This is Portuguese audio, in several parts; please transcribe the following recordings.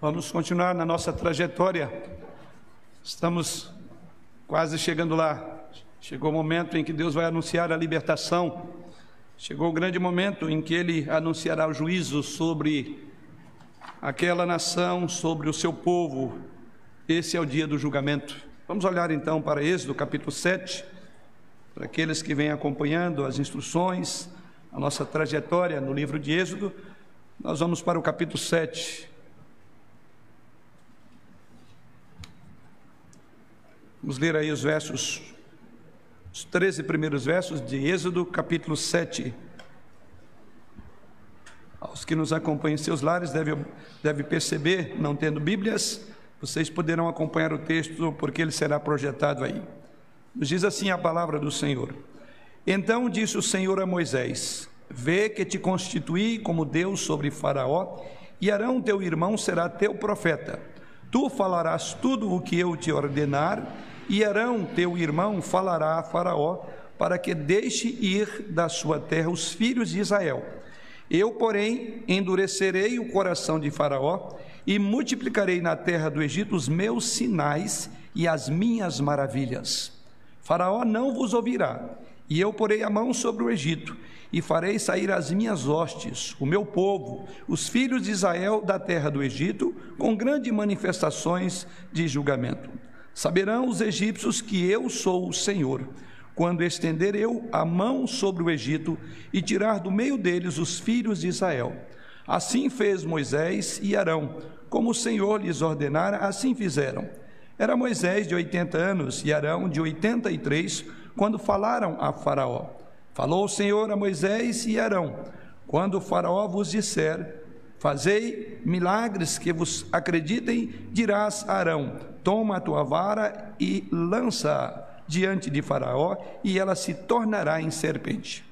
Vamos continuar na nossa trajetória. Estamos quase chegando lá. Chegou o momento em que Deus vai anunciar a libertação. Chegou o grande momento em que Ele anunciará o juízo sobre aquela nação, sobre o seu povo. Esse é o dia do julgamento. Vamos olhar então para Êxodo capítulo 7, para aqueles que vêm acompanhando as instruções, a nossa trajetória no livro de Êxodo. Nós vamos para o capítulo 7. Vamos ler aí os versos, os 13 primeiros versos de Êxodo, capítulo 7. Aos que nos acompanham em seus lares devem deve perceber, não tendo Bíblias, vocês poderão acompanhar o texto, porque ele será projetado aí. Nos diz assim a palavra do Senhor. Então disse o Senhor a Moisés: Vê que te constituí como Deus sobre Faraó, e Arão teu irmão será teu profeta. Tu falarás tudo o que eu te ordenar, e Arão, teu irmão, falará a Faraó, para que deixe ir da sua terra os filhos de Israel. Eu, porém, endurecerei o coração de Faraó e multiplicarei na terra do Egito os meus sinais e as minhas maravilhas. Faraó não vos ouvirá, e eu porei a mão sobre o Egito, e farei sair as minhas hostes, o meu povo, os filhos de Israel da terra do Egito, com grandes manifestações de julgamento. Saberão os egípcios que eu sou o Senhor, quando estender eu a mão sobre o Egito e tirar do meio deles os filhos de Israel. Assim fez Moisés e Arão, como o Senhor lhes ordenara, assim fizeram. Era Moisés de 80 anos e Arão de 83, quando falaram a Faraó. Falou o Senhor a Moisés e Arão: Quando o Faraó vos disser, Fazei milagres que vos acreditem, dirás a Arão: Toma a tua vara e lança diante de Faraó, e ela se tornará em serpente.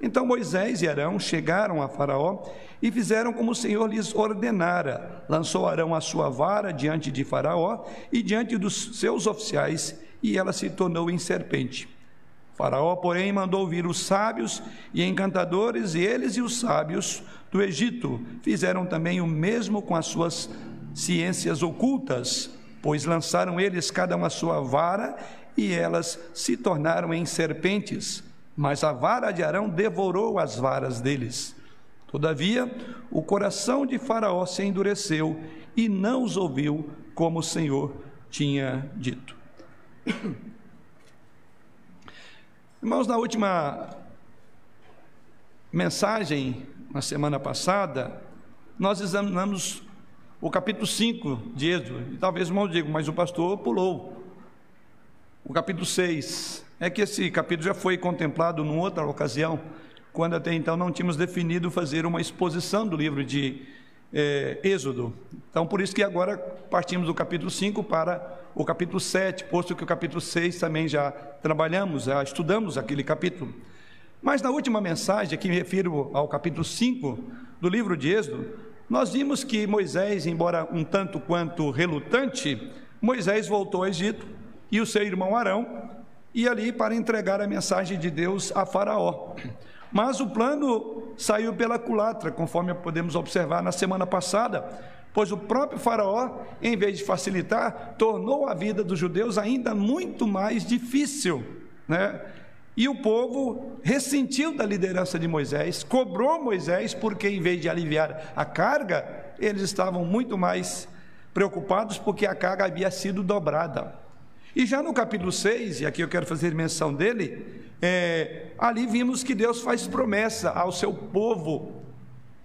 Então Moisés e Arão chegaram a Faraó e fizeram como o Senhor lhes ordenara. Lançou Arão a sua vara diante de Faraó e diante dos seus oficiais, e ela se tornou em serpente. Faraó, porém, mandou vir os sábios e encantadores, e eles e os sábios do Egito fizeram também o mesmo com as suas ciências ocultas, pois lançaram eles cada uma sua vara, e elas se tornaram em serpentes. Mas a vara de Arão devorou as varas deles. Todavia, o coração de Faraó se endureceu e não os ouviu, como o Senhor tinha dito. Irmãos, na última mensagem, na semana passada, nós examinamos o capítulo 5 de Êxodo. Talvez o irmão diga, mas o pastor pulou. O capítulo 6. É que esse capítulo já foi contemplado numa outra ocasião, quando até então não tínhamos definido fazer uma exposição do livro de é, Êxodo. Então, por isso que agora partimos do capítulo 5 para o capítulo 7, posto que o capítulo 6 também já trabalhamos, já estudamos aquele capítulo. Mas na última mensagem, aqui me refiro ao capítulo 5 do livro de Êxodo, nós vimos que Moisés, embora um tanto quanto relutante, Moisés voltou ao Egito e o seu irmão Arão, e ali para entregar a mensagem de Deus a Faraó. Mas o plano saiu pela culatra, conforme podemos observar na semana passada, pois o próprio Faraó, em vez de facilitar, tornou a vida dos judeus ainda muito mais difícil, né? E o povo ressentiu da liderança de Moisés, cobrou Moisés, porque em vez de aliviar a carga, eles estavam muito mais preocupados porque a carga havia sido dobrada. E já no capítulo 6, e aqui eu quero fazer menção dele, é, ali vimos que Deus faz promessa ao seu povo,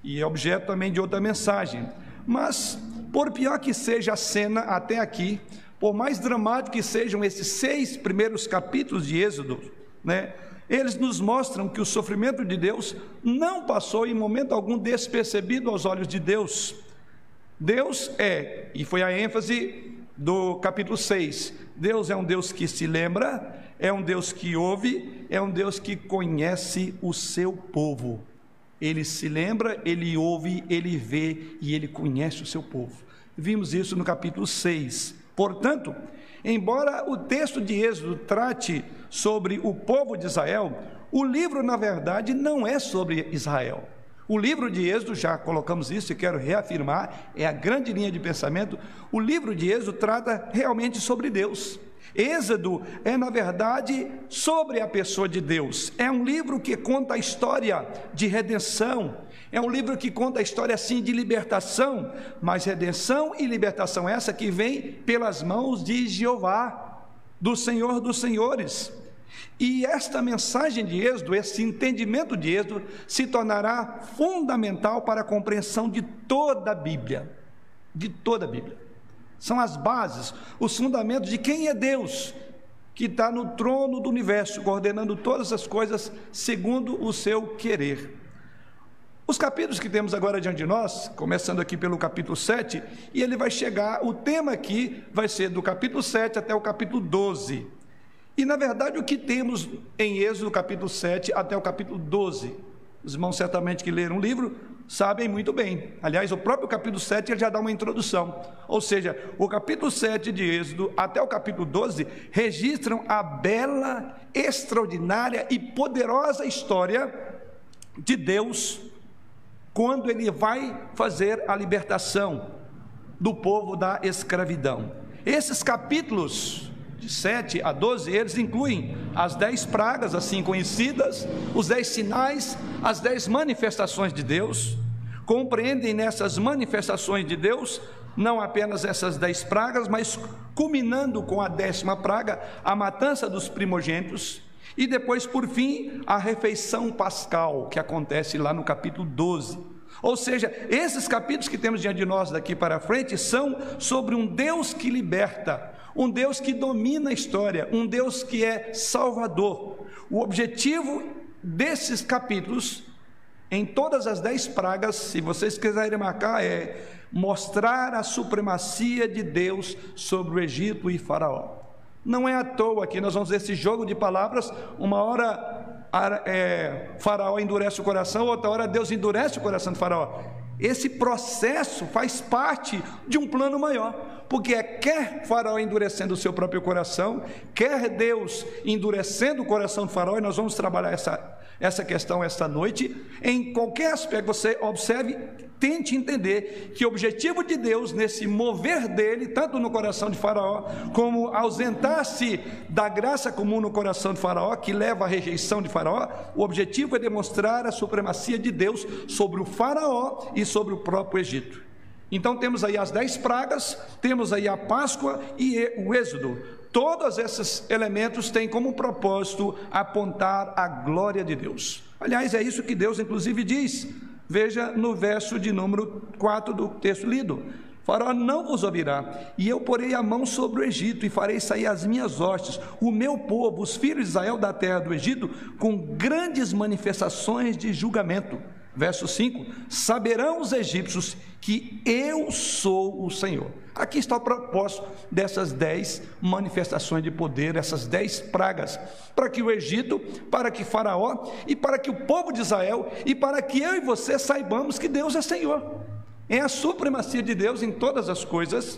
e é objeto também de outra mensagem. Mas, por pior que seja a cena até aqui, por mais dramático que sejam esses seis primeiros capítulos de Êxodo, né, eles nos mostram que o sofrimento de Deus não passou em momento algum despercebido aos olhos de Deus. Deus é, e foi a ênfase do capítulo 6, Deus é um Deus que se lembra, é um Deus que ouve, é um Deus que conhece o seu povo. Ele se lembra, ele ouve, ele vê e ele conhece o seu povo. Vimos isso no capítulo 6. Portanto, embora o texto de Êxodo trate sobre o povo de Israel, o livro, na verdade, não é sobre Israel. O livro de Êxodo, já colocamos isso e quero reafirmar, é a grande linha de pensamento. O livro de Êxodo trata realmente sobre Deus. Êxodo é, na verdade, sobre a pessoa de Deus. É um livro que conta a história de redenção. É um livro que conta a história, sim, de libertação, mas redenção e libertação essa que vem pelas mãos de Jeová, do Senhor dos Senhores. E esta mensagem de Êxodo, esse entendimento de Êxodo, se tornará fundamental para a compreensão de toda a Bíblia. De toda a Bíblia. São as bases, os fundamentos de quem é Deus, que está no trono do universo, coordenando todas as coisas segundo o seu querer. Os capítulos que temos agora diante de nós, começando aqui pelo capítulo 7, e ele vai chegar, o tema aqui vai ser do capítulo 7 até o capítulo 12. E na verdade o que temos em Êxodo capítulo 7 até o capítulo 12? Os irmãos certamente que leram o livro sabem muito bem. Aliás, o próprio capítulo 7 ele já dá uma introdução. Ou seja, o capítulo 7 de Êxodo até o capítulo 12 registram a bela, extraordinária e poderosa história de Deus quando ele vai fazer a libertação do povo da escravidão. Esses capítulos de 7 a 12, eles incluem as dez pragas, assim conhecidas, os dez sinais, as dez manifestações de Deus. Compreendem nessas manifestações de Deus não apenas essas dez pragas, mas culminando com a décima praga, a matança dos primogênitos, e depois, por fim, a refeição pascal, que acontece lá no capítulo 12. Ou seja, esses capítulos que temos diante de nós daqui para frente são sobre um Deus que liberta, um Deus que domina a história, um Deus que é salvador. O objetivo desses capítulos, em todas as dez pragas, se vocês quiserem marcar, é mostrar a supremacia de Deus sobre o Egito e Faraó. Não é à toa que nós vamos esse jogo de palavras, uma hora é, Faraó endurece o coração, outra hora Deus endurece o coração de Faraó. Esse processo faz parte de um plano maior, porque é quer Faraó endurecendo o seu próprio coração, quer Deus endurecendo o coração do Faraó, e nós vamos trabalhar essa, essa questão esta noite. Em qualquer aspecto, você observe, tente entender que o objetivo de Deus nesse mover dele, tanto no coração de Faraó, como ausentar-se da graça comum no coração de Faraó, que leva à rejeição de Faraó, o objetivo é demonstrar a supremacia de Deus sobre o Faraó e sobre o próprio Egito. Então temos aí as dez pragas, temos aí a Páscoa e o Êxodo. Todos esses elementos têm como propósito apontar a glória de Deus. Aliás, é isso que Deus inclusive diz. Veja no verso de número 4 do texto lido. Faraó não vos ouvirá, e eu porei a mão sobre o Egito e farei sair as minhas hostes, o meu povo, os filhos de Israel da terra do Egito, com grandes manifestações de julgamento. Verso 5: Saberão os egípcios que eu sou o Senhor. Aqui está o propósito dessas dez manifestações de poder, essas dez pragas, para que o Egito, para que Faraó e para que o povo de Israel e para que eu e você saibamos que Deus é Senhor. É a supremacia de Deus em todas as coisas.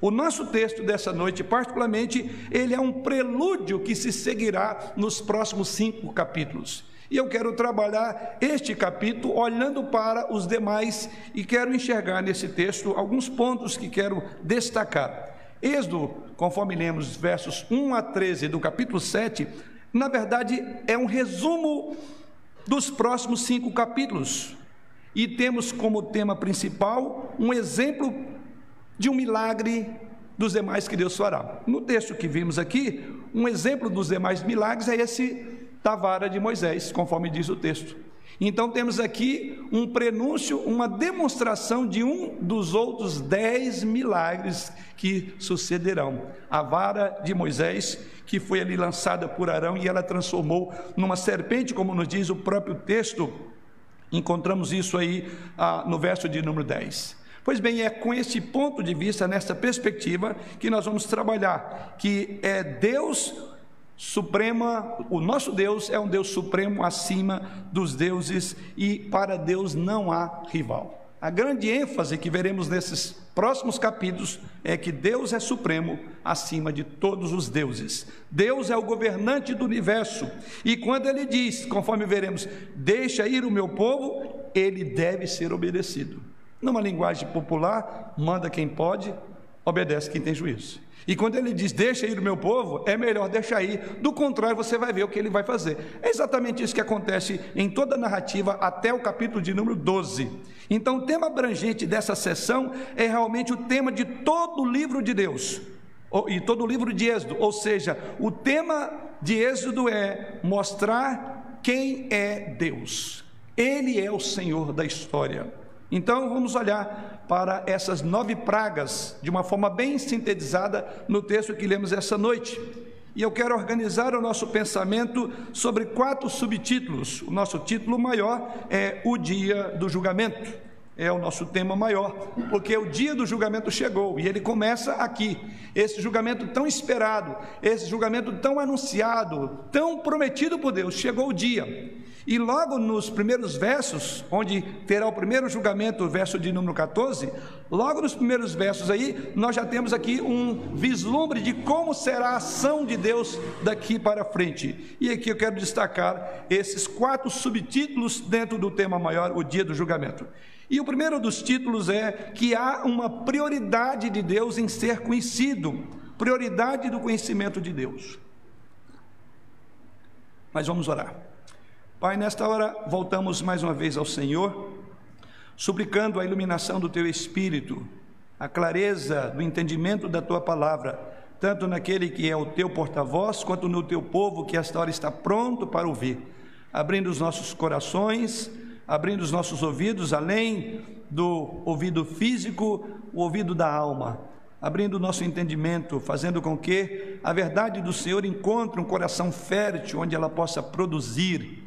O nosso texto dessa noite, particularmente, ele é um prelúdio que se seguirá nos próximos cinco capítulos. E eu quero trabalhar este capítulo olhando para os demais e quero enxergar nesse texto alguns pontos que quero destacar. Êxodo, conforme lemos versos 1 a 13 do capítulo 7, na verdade é um resumo dos próximos cinco capítulos. E temos como tema principal um exemplo de um milagre dos demais que Deus fará. No texto que vimos aqui, um exemplo dos demais milagres é esse da vara de Moisés, conforme diz o texto. Então temos aqui um prenúncio, uma demonstração de um dos outros dez milagres que sucederão. A vara de Moisés, que foi ali lançada por Arão e ela transformou numa serpente, como nos diz o próprio texto. Encontramos isso aí ah, no verso de número 10. Pois bem, é com esse ponto de vista, nessa perspectiva, que nós vamos trabalhar, que é Deus suprema, o nosso Deus é um Deus supremo acima dos deuses e para Deus não há rival. A grande ênfase que veremos nesses próximos capítulos é que Deus é supremo acima de todos os deuses. Deus é o governante do universo. E quando ele diz, conforme veremos, deixa ir o meu povo, ele deve ser obedecido. Numa linguagem popular, manda quem pode, obedece quem tem juízo. E quando ele diz, deixa ir o meu povo, é melhor deixar ir, do contrário, você vai ver o que ele vai fazer. É exatamente isso que acontece em toda a narrativa até o capítulo de número 12. Então, o tema abrangente dessa sessão é realmente o tema de todo o livro de Deus, e todo o livro de Êxodo, ou seja, o tema de Êxodo é mostrar quem é Deus. Ele é o Senhor da história. Então vamos olhar para essas nove pragas de uma forma bem sintetizada no texto que lemos essa noite. E eu quero organizar o nosso pensamento sobre quatro subtítulos. O nosso título maior é O Dia do Julgamento. É o nosso tema maior, porque o dia do julgamento chegou e ele começa aqui. Esse julgamento tão esperado, esse julgamento tão anunciado, tão prometido por Deus, chegou o dia. E logo nos primeiros versos, onde terá o primeiro julgamento, o verso de número 14, logo nos primeiros versos aí, nós já temos aqui um vislumbre de como será a ação de Deus daqui para frente. E aqui eu quero destacar esses quatro subtítulos dentro do tema maior, o dia do julgamento. E o primeiro dos títulos é que há uma prioridade de Deus em ser conhecido, prioridade do conhecimento de Deus. Mas vamos orar. Pai, nesta hora voltamos mais uma vez ao Senhor, suplicando a iluminação do teu espírito, a clareza do entendimento da tua palavra, tanto naquele que é o teu porta-voz, quanto no teu povo que esta hora está pronto para ouvir, abrindo os nossos corações, abrindo os nossos ouvidos, além do ouvido físico, o ouvido da alma, abrindo o nosso entendimento, fazendo com que a verdade do Senhor encontre um coração fértil onde ela possa produzir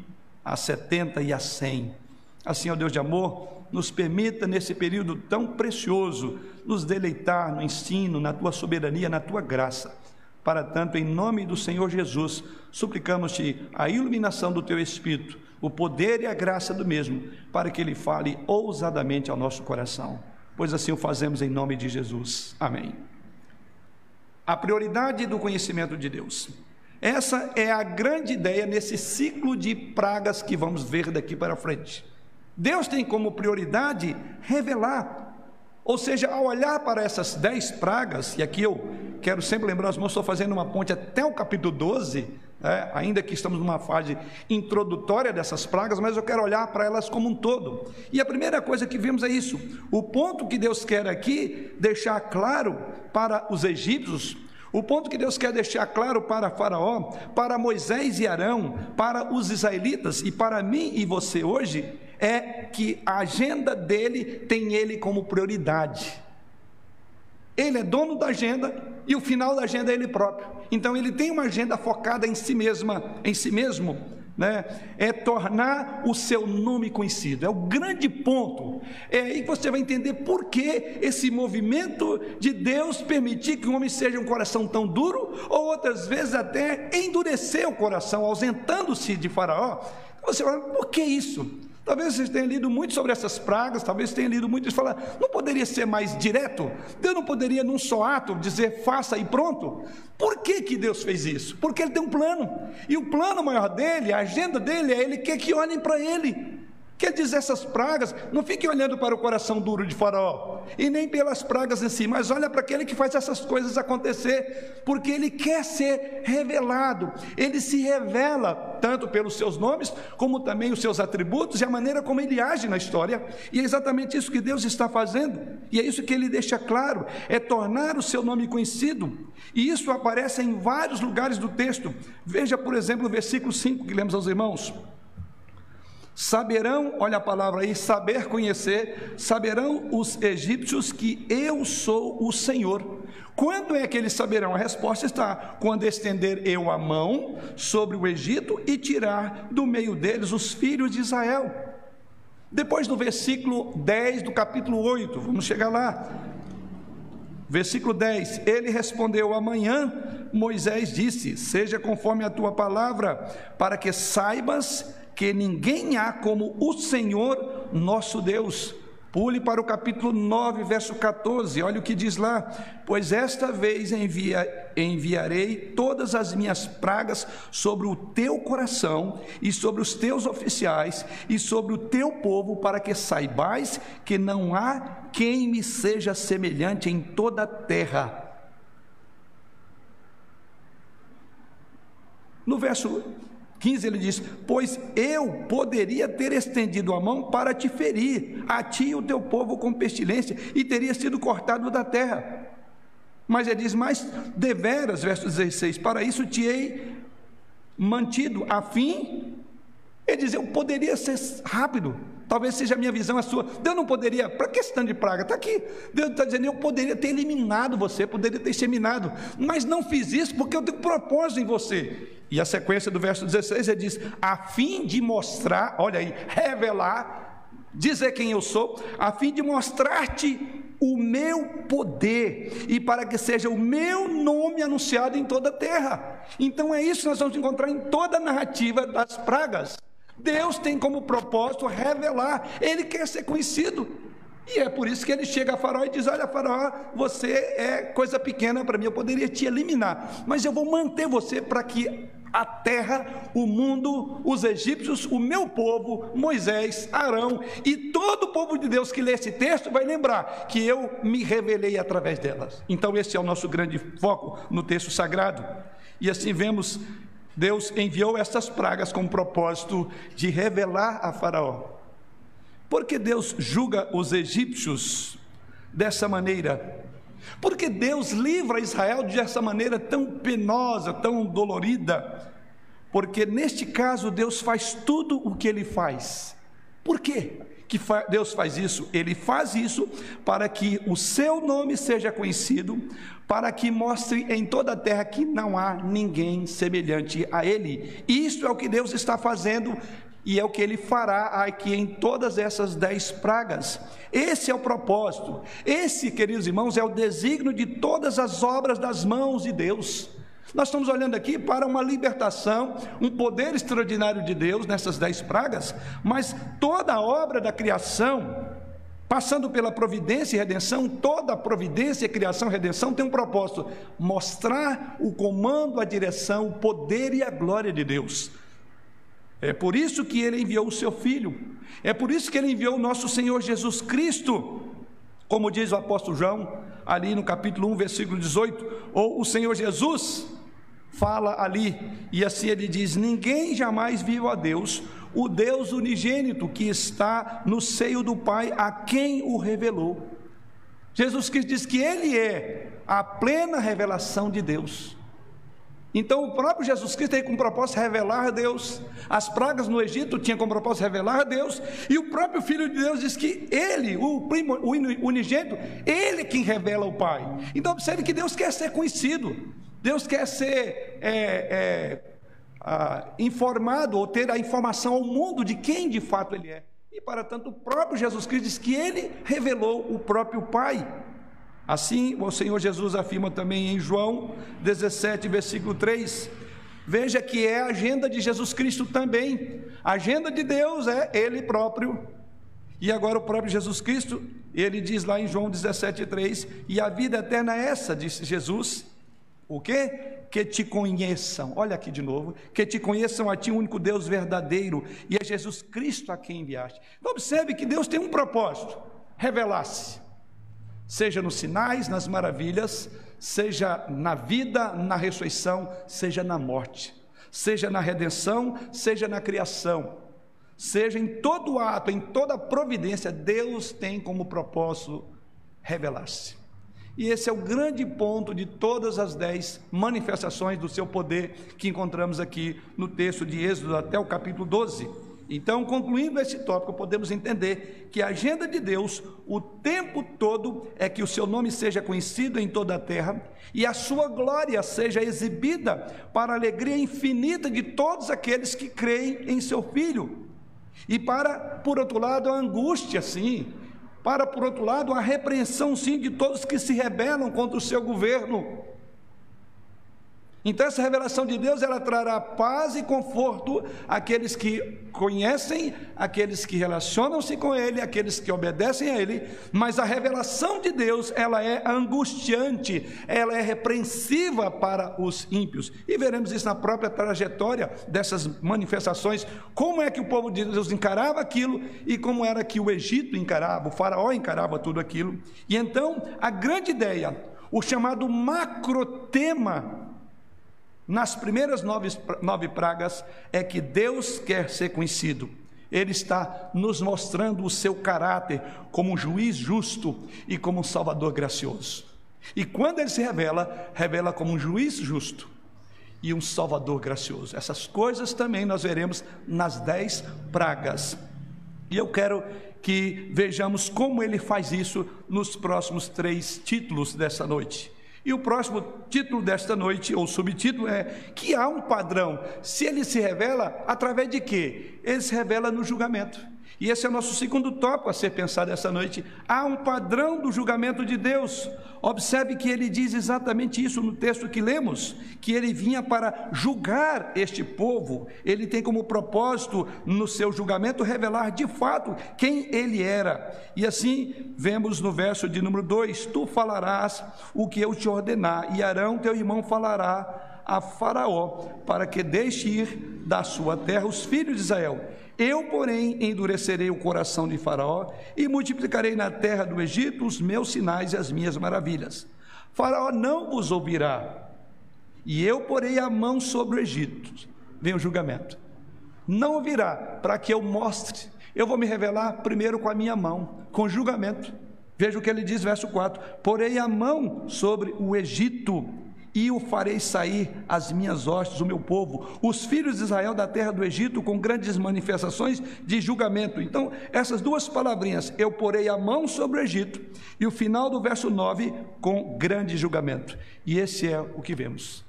a 70 e a 100. Assim, ó Deus de amor, nos permita nesse período tão precioso nos deleitar no ensino, na tua soberania, na tua graça. Para tanto, em nome do Senhor Jesus, suplicamos-te a iluminação do teu Espírito, o poder e a graça do mesmo, para que ele fale ousadamente ao nosso coração. Pois assim o fazemos em nome de Jesus. Amém. A prioridade do conhecimento de Deus. Essa é a grande ideia nesse ciclo de pragas que vamos ver daqui para frente. Deus tem como prioridade revelar. Ou seja, ao olhar para essas dez pragas, e aqui eu quero sempre lembrar, os irmãos, estou fazendo uma ponte até o capítulo 12, né, ainda que estamos numa fase introdutória dessas pragas, mas eu quero olhar para elas como um todo. E a primeira coisa que vemos é isso: o ponto que Deus quer aqui deixar claro para os egípcios, o ponto que Deus quer deixar claro para Faraó, para Moisés e Arão, para os israelitas e para mim e você hoje, é que a agenda dele tem ele como prioridade. Ele é dono da agenda e o final da agenda é ele próprio. Então ele tem uma agenda focada em si mesma, em si mesmo, né? é tornar o seu nome conhecido, é o grande ponto. É aí que você vai entender por que esse movimento de Deus permitir que o homem seja um coração tão duro, ou outras vezes até endurecer o coração, ausentando-se de Faraó. Você fala, por que isso? Talvez vocês tenham lido muito sobre essas pragas, talvez tenham lido muito e falar, não poderia ser mais direto? Deus não poderia, num só ato, dizer faça e pronto? Por que, que Deus fez isso? Porque Ele tem um plano. E o plano maior dele, a agenda dele, é Ele quer que olhem para Ele. Quer dizer, essas pragas, não fique olhando para o coração duro de Faraó, e nem pelas pragas em si, mas olha para aquele que faz essas coisas acontecer, porque ele quer ser revelado, ele se revela tanto pelos seus nomes, como também os seus atributos e a maneira como ele age na história, e é exatamente isso que Deus está fazendo, e é isso que ele deixa claro: é tornar o seu nome conhecido, e isso aparece em vários lugares do texto. Veja, por exemplo, o versículo 5 que lemos aos irmãos. Saberão, olha a palavra aí, saber conhecer, saberão os egípcios que eu sou o Senhor. Quando é que eles saberão? A resposta está: quando estender eu a mão sobre o Egito e tirar do meio deles os filhos de Israel. Depois do versículo 10 do capítulo 8, vamos chegar lá. Versículo 10: Ele respondeu: Amanhã Moisés disse: Seja conforme a tua palavra, para que saibas que ninguém há como o Senhor nosso Deus, Pule para o capítulo 9, verso 14, olha o que diz lá: Pois esta vez envia, enviarei todas as minhas pragas sobre o teu coração e sobre os teus oficiais e sobre o teu povo, para que saibais que não há quem me seja semelhante em toda a terra. No verso 15 ele diz: Pois eu poderia ter estendido a mão para te ferir, a ti e o teu povo com pestilência, e teria sido cortado da terra. Mas ele diz: Mas deveras, verso 16, para isso te hei mantido, a fim. Ele diz: Eu poderia ser rápido, Talvez seja a minha visão, a sua. Deus não poderia, para questão de praga, está aqui. Deus está dizendo, eu poderia ter eliminado você, poderia ter exterminado, mas não fiz isso porque eu tenho propósito em você. E a sequência do verso 16 ele diz: a fim de mostrar, olha aí, revelar, dizer quem eu sou, a fim de mostrar-te o meu poder e para que seja o meu nome anunciado em toda a terra. Então é isso que nós vamos encontrar em toda a narrativa das pragas. Deus tem como propósito revelar, ele quer ser conhecido. E é por isso que ele chega a Faraó e diz: Olha, Faraó, você é coisa pequena para mim, eu poderia te eliminar, mas eu vou manter você para que a terra, o mundo, os egípcios, o meu povo, Moisés, Arão e todo o povo de Deus que lê esse texto vai lembrar que eu me revelei através delas. Então, esse é o nosso grande foco no texto sagrado. E assim vemos Deus enviou essas pragas com o propósito de revelar a Faraó. Porque Deus julga os egípcios dessa maneira? Porque Deus livra Israel dessa maneira tão penosa, tão dolorida? Porque neste caso Deus faz tudo o que ele faz. Por quê? Que Deus faz isso? Ele faz isso para que o seu nome seja conhecido, para que mostre em toda a terra que não há ninguém semelhante a Ele. Isso é o que Deus está fazendo e é o que Ele fará aqui em todas essas dez pragas. Esse é o propósito. Esse, queridos irmãos, é o desígnio de todas as obras das mãos de Deus. Nós estamos olhando aqui para uma libertação, um poder extraordinário de Deus nessas dez pragas, mas toda a obra da criação, passando pela providência e redenção, toda a providência, criação e redenção tem um propósito: mostrar o comando, a direção, o poder e a glória de Deus. É por isso que ele enviou o seu filho, é por isso que ele enviou o nosso Senhor Jesus Cristo, como diz o apóstolo João, ali no capítulo 1, versículo 18, ou o Senhor Jesus fala ali, e assim ele diz: Ninguém jamais viu a Deus, o Deus unigênito que está no seio do Pai, a quem o revelou. Jesus Cristo diz que Ele é a plena revelação de Deus. Então, o próprio Jesus Cristo tem como propósito revelar a Deus. As pragas no Egito tinham como propósito revelar a Deus. E o próprio Filho de Deus diz que Ele, o, primo, o unigênito, Ele quem revela o Pai. Então, observe que Deus quer ser conhecido. Deus quer ser é, é, a, informado ou ter a informação ao mundo de quem de fato Ele é. E para tanto, o próprio Jesus Cristo diz que Ele revelou o próprio Pai. Assim, o Senhor Jesus afirma também em João 17, versículo 3. Veja que é a agenda de Jesus Cristo também. A agenda de Deus é Ele próprio. E agora o próprio Jesus Cristo, ele diz lá em João 3, e a vida eterna é essa, disse Jesus, o quê? Que te conheçam, olha aqui de novo, que te conheçam a ti, o único Deus verdadeiro, e é Jesus Cristo a quem enviaste. Então, observe que Deus tem um propósito: revelar-se, seja nos sinais, nas maravilhas, seja na vida, na ressurreição, seja na morte, seja na redenção, seja na criação, seja em todo ato, em toda providência, Deus tem como propósito revelar-se. E esse é o grande ponto de todas as dez manifestações do seu poder que encontramos aqui no texto de Êxodo até o capítulo 12. Então, concluindo esse tópico, podemos entender que a agenda de Deus o tempo todo é que o seu nome seja conhecido em toda a terra e a sua glória seja exibida para a alegria infinita de todos aqueles que creem em seu Filho. E para, por outro lado, a angústia, sim, para, por outro lado, a repreensão, sim, de todos que se rebelam contra o seu governo. Então essa revelação de Deus ela trará paz e conforto àqueles que conhecem, àqueles que relacionam-se com ele, àqueles que obedecem a ele, mas a revelação de Deus, ela é angustiante, ela é repreensiva para os ímpios. E veremos isso na própria trajetória dessas manifestações, como é que o povo de Deus encarava aquilo e como era que o Egito encarava, o faraó encarava tudo aquilo. E então, a grande ideia, o chamado macrotema nas primeiras nove, nove pragas é que Deus quer ser conhecido. Ele está nos mostrando o seu caráter como um juiz justo e como um salvador gracioso. E quando ele se revela, revela como um juiz justo e um salvador gracioso. Essas coisas também nós veremos nas dez pragas. E eu quero que vejamos como ele faz isso nos próximos três títulos dessa noite. E o próximo título desta noite, ou subtítulo, é que há um padrão. Se ele se revela, através de quê? Ele se revela no julgamento. E esse é o nosso segundo tópico a ser pensado essa noite. Há um padrão do julgamento de Deus. Observe que ele diz exatamente isso no texto que lemos, que ele vinha para julgar este povo. Ele tem como propósito no seu julgamento revelar de fato quem ele era. E assim vemos no verso de número 2: Tu falarás o que eu te ordenar, e Arão teu irmão falará a Faraó, para que deixe ir da sua terra os filhos de Israel eu, porém, endurecerei o coração de Faraó e multiplicarei na terra do Egito os meus sinais e as minhas maravilhas. Faraó não vos ouvirá, e eu porei a mão sobre o Egito. Vem o julgamento. Não ouvirá, para que eu mostre. Eu vou me revelar primeiro com a minha mão, com julgamento. Veja o que ele diz, verso 4: Porei a mão sobre o Egito e o farei sair as minhas hostes, o meu povo, os filhos de Israel da terra do Egito, com grandes manifestações de julgamento. Então, essas duas palavrinhas, eu porei a mão sobre o Egito, e o final do verso 9, com grande julgamento. E esse é o que vemos.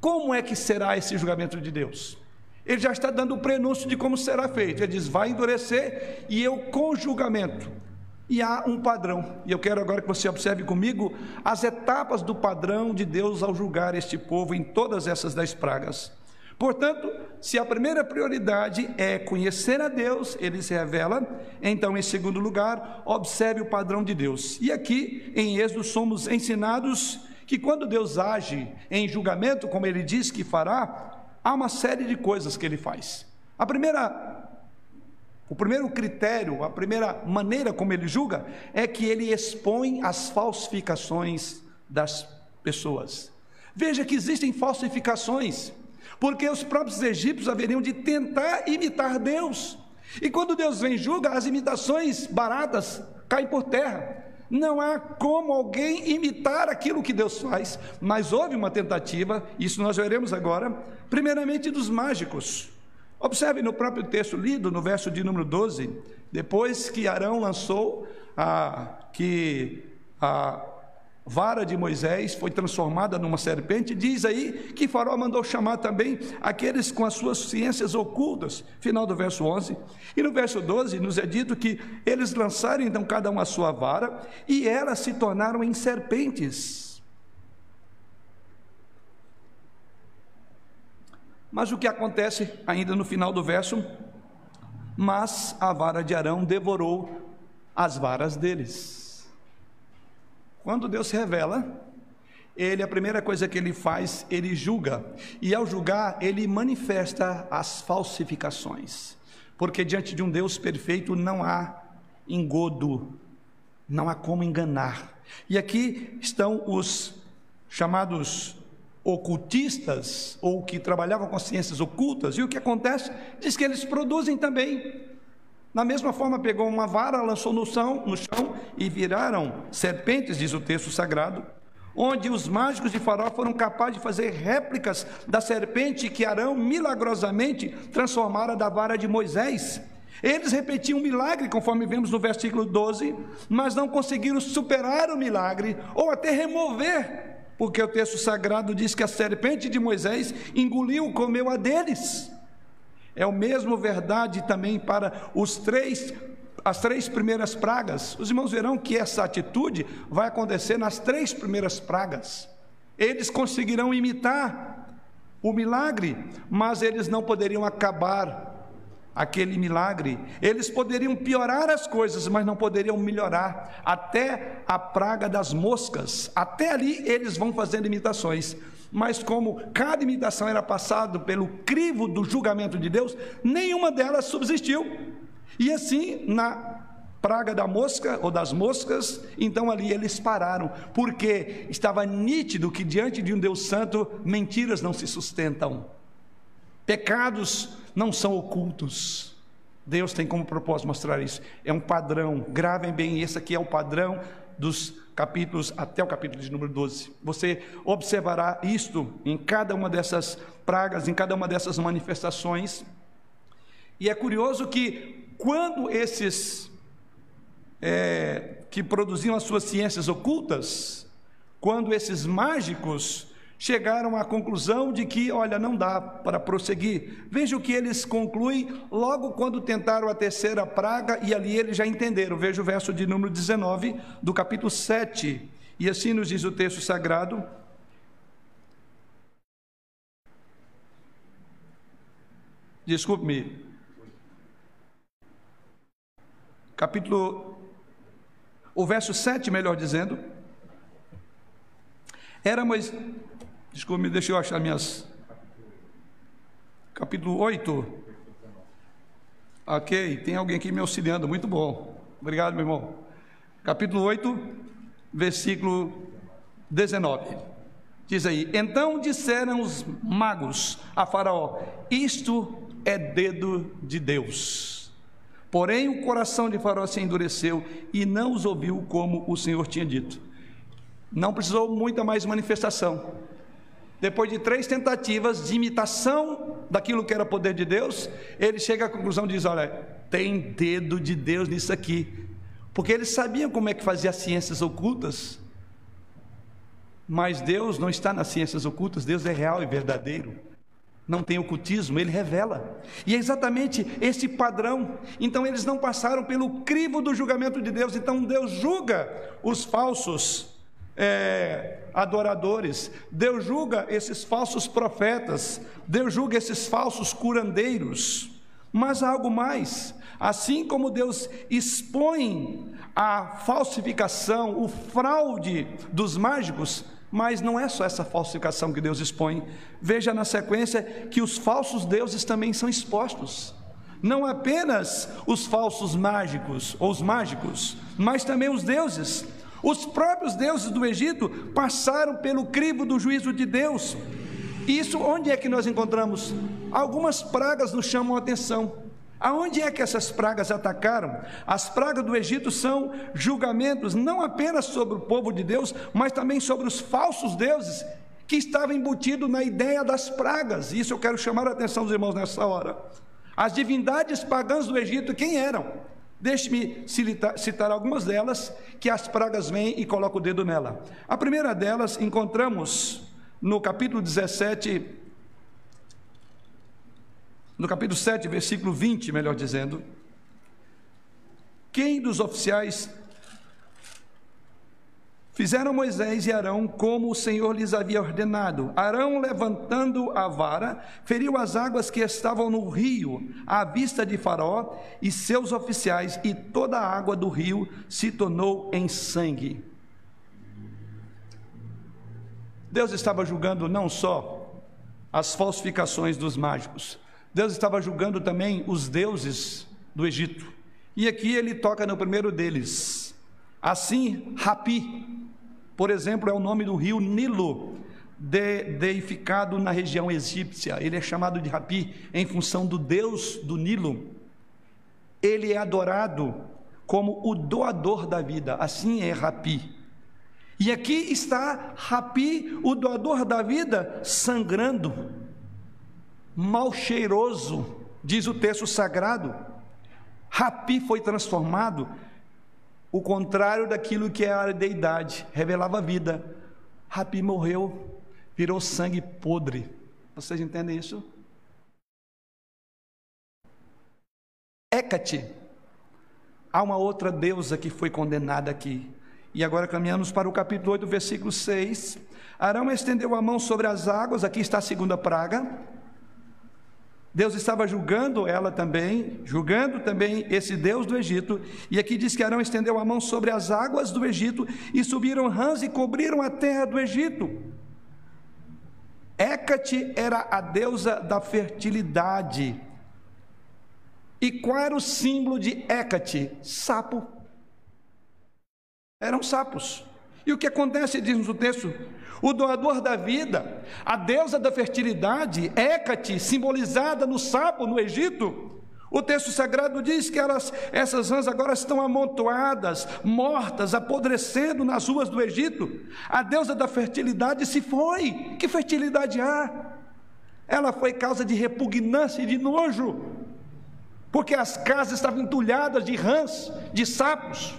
Como é que será esse julgamento de Deus? Ele já está dando o prenúncio de como será feito. Ele diz: vai endurecer, e eu com julgamento e há um padrão, e eu quero agora que você observe comigo as etapas do padrão de Deus ao julgar este povo em todas essas dez pragas. Portanto, se a primeira prioridade é conhecer a Deus, ele se revela, então, em segundo lugar, observe o padrão de Deus. E aqui, em Êxodo, somos ensinados que quando Deus age em julgamento, como ele diz que fará, há uma série de coisas que ele faz. A primeira o primeiro critério, a primeira maneira como ele julga, é que ele expõe as falsificações das pessoas. Veja que existem falsificações, porque os próprios egípcios haveriam de tentar imitar Deus. E quando Deus vem julga, as imitações baratas caem por terra. Não há como alguém imitar aquilo que Deus faz, mas houve uma tentativa, isso nós veremos agora, primeiramente dos mágicos. Observe no próprio texto lido, no verso de número 12, depois que Arão lançou a, que a vara de Moisés foi transformada numa serpente, diz aí que Faraó mandou chamar também aqueles com as suas ciências ocultas, final do verso 11. E no verso 12 nos é dito que eles lançaram então cada um a sua vara e elas se tornaram em serpentes. Mas o que acontece ainda no final do verso? Mas a vara de Arão devorou as varas deles. Quando Deus se revela, ele a primeira coisa que ele faz, ele julga. E ao julgar, ele manifesta as falsificações. Porque diante de um Deus perfeito não há engodo, não há como enganar. E aqui estão os chamados ocultistas ou que trabalhavam com ciências ocultas, e o que acontece? Diz que eles produzem também. Na mesma forma, pegou uma vara, lançou no chão, no chão e viraram serpentes, diz o texto sagrado, onde os mágicos de Faraó foram capazes de fazer réplicas da serpente que Arão milagrosamente transformara da vara de Moisés. Eles repetiam o milagre, conforme vemos no versículo 12, mas não conseguiram superar o milagre ou até remover porque o texto sagrado diz que a serpente de Moisés engoliu, comeu a deles. É o mesmo verdade também para os três as três primeiras pragas. Os irmãos verão que essa atitude vai acontecer nas três primeiras pragas. Eles conseguirão imitar o milagre, mas eles não poderiam acabar aquele milagre. Eles poderiam piorar as coisas, mas não poderiam melhorar. Até a praga das moscas, até ali eles vão fazendo imitações. Mas como cada imitação era passado pelo crivo do julgamento de Deus, nenhuma delas subsistiu. E assim, na praga da mosca ou das moscas, então ali eles pararam, porque estava nítido que diante de um Deus santo, mentiras não se sustentam. Pecados não são ocultos. Deus tem como propósito mostrar isso. É um padrão. Gravem bem, esse aqui é o padrão dos capítulos até o capítulo de número 12. Você observará isto em cada uma dessas pragas, em cada uma dessas manifestações. E é curioso que quando esses é, que produziam as suas ciências ocultas, quando esses mágicos chegaram à conclusão de que, olha, não dá para prosseguir. Veja o que eles concluem logo quando tentaram a terceira praga, e ali eles já entenderam. Veja o verso de número 19 do capítulo 7. E assim nos diz o texto sagrado. Desculpe-me. Capítulo. O verso 7, melhor dizendo. Era Moisés. Desculpe, deixa eu achar minhas. Capítulo 8. Ok, tem alguém aqui me auxiliando, muito bom. Obrigado, meu irmão. Capítulo 8, versículo 19. Diz aí: Então disseram os magos a Faraó: Isto é dedo de Deus. Porém, o coração de Faraó se endureceu e não os ouviu como o Senhor tinha dito. Não precisou muita mais manifestação depois de três tentativas de imitação daquilo que era poder de Deus, ele chega à conclusão e diz: Olha, tem dedo de Deus nisso aqui. Porque eles sabiam como é que fazia as ciências ocultas, mas Deus não está nas ciências ocultas, Deus é real e verdadeiro. Não tem ocultismo, ele revela. E é exatamente esse padrão. Então eles não passaram pelo crivo do julgamento de Deus. Então Deus julga os falsos é, adoradores, Deus julga esses falsos profetas, Deus julga esses falsos curandeiros, mas há algo mais. Assim como Deus expõe a falsificação, o fraude dos mágicos, mas não é só essa falsificação que Deus expõe. Veja na sequência que os falsos deuses também são expostos. Não apenas os falsos mágicos ou os mágicos, mas também os deuses. Os próprios deuses do Egito passaram pelo crivo do juízo de Deus. Isso onde é que nós encontramos? Algumas pragas nos chamam a atenção. Aonde é que essas pragas atacaram? As pragas do Egito são julgamentos não apenas sobre o povo de Deus, mas também sobre os falsos deuses que estavam embutidos na ideia das pragas. Isso eu quero chamar a atenção dos irmãos nessa hora. As divindades pagãs do Egito, quem eram? Deixe-me citar algumas delas, que as pragas vêm e colocam o dedo nela. A primeira delas encontramos no capítulo 17, no capítulo 7, versículo 20, melhor dizendo. Quem dos oficiais Fizeram Moisés e Arão como o Senhor lhes havia ordenado. Arão, levantando a vara, feriu as águas que estavam no rio, à vista de Faraó e seus oficiais, e toda a água do rio se tornou em sangue. Deus estava julgando não só as falsificações dos mágicos, Deus estava julgando também os deuses do Egito. E aqui ele toca no primeiro deles. Assim, Rapi, por exemplo, é o nome do rio Nilo, de, deificado na região egípcia. Ele é chamado de Rapi em função do deus do Nilo. Ele é adorado como o doador da vida, assim é Rapi. E aqui está Rapi, o doador da vida, sangrando, mal cheiroso, diz o texto sagrado. Rapi foi transformado o contrário daquilo que é a deidade, revelava a vida. Rapi morreu, virou sangue podre. Vocês entendem isso? Hécate, há uma outra deusa que foi condenada aqui. E agora caminhamos para o capítulo 8, versículo 6. Arão estendeu a mão sobre as águas, aqui está a segunda praga. Deus estava julgando ela também, julgando também esse Deus do Egito. E aqui diz que Arão estendeu a mão sobre as águas do Egito e subiram rãs e cobriram a terra do Egito. Hecate era a deusa da fertilidade. E qual era o símbolo de Hecate? Sapo. Eram sapos. E o que acontece, diz o texto? O doador da vida, a deusa da fertilidade, Hecate, simbolizada no sapo no Egito, o texto sagrado diz que elas, essas rãs agora estão amontoadas, mortas, apodrecendo nas ruas do Egito. A deusa da fertilidade se foi. Que fertilidade há? Ela foi causa de repugnância e de nojo, porque as casas estavam entulhadas de rãs, de sapos.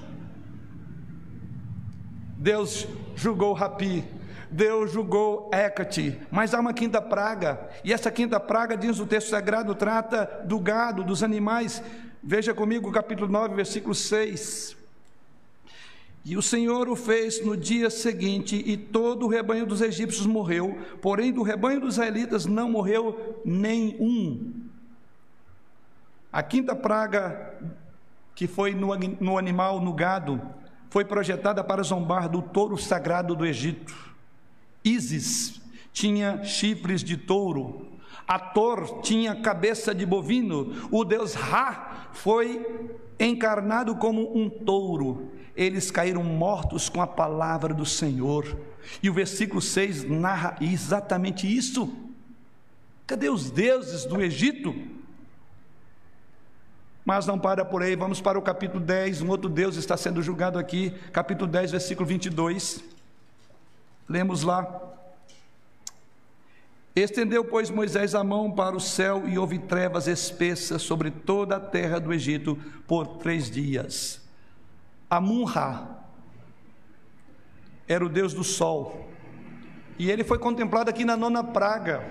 Deus julgou Rapi Deus julgou Hecate, mas há uma quinta praga, e essa quinta praga, diz o texto sagrado, trata do gado, dos animais. Veja comigo capítulo 9, versículo 6. E o Senhor o fez no dia seguinte, e todo o rebanho dos egípcios morreu, porém do rebanho dos israelitas não morreu nenhum. A quinta praga, que foi no, no animal, no gado, foi projetada para zombar do touro sagrado do Egito. Ísis tinha chifres de touro, Ator tinha cabeça de bovino, o deus Ra foi encarnado como um touro. Eles caíram mortos com a palavra do Senhor. E o versículo 6 narra exatamente isso. Cadê os deuses do Egito? Mas não para por aí, vamos para o capítulo 10. Um outro Deus está sendo julgado aqui, capítulo 10, versículo 22. Lemos lá. Estendeu, pois, Moisés a mão para o céu e houve trevas espessas sobre toda a terra do Egito por três dias. Amun-Ra era o deus do sol e ele foi contemplado aqui na nona praga.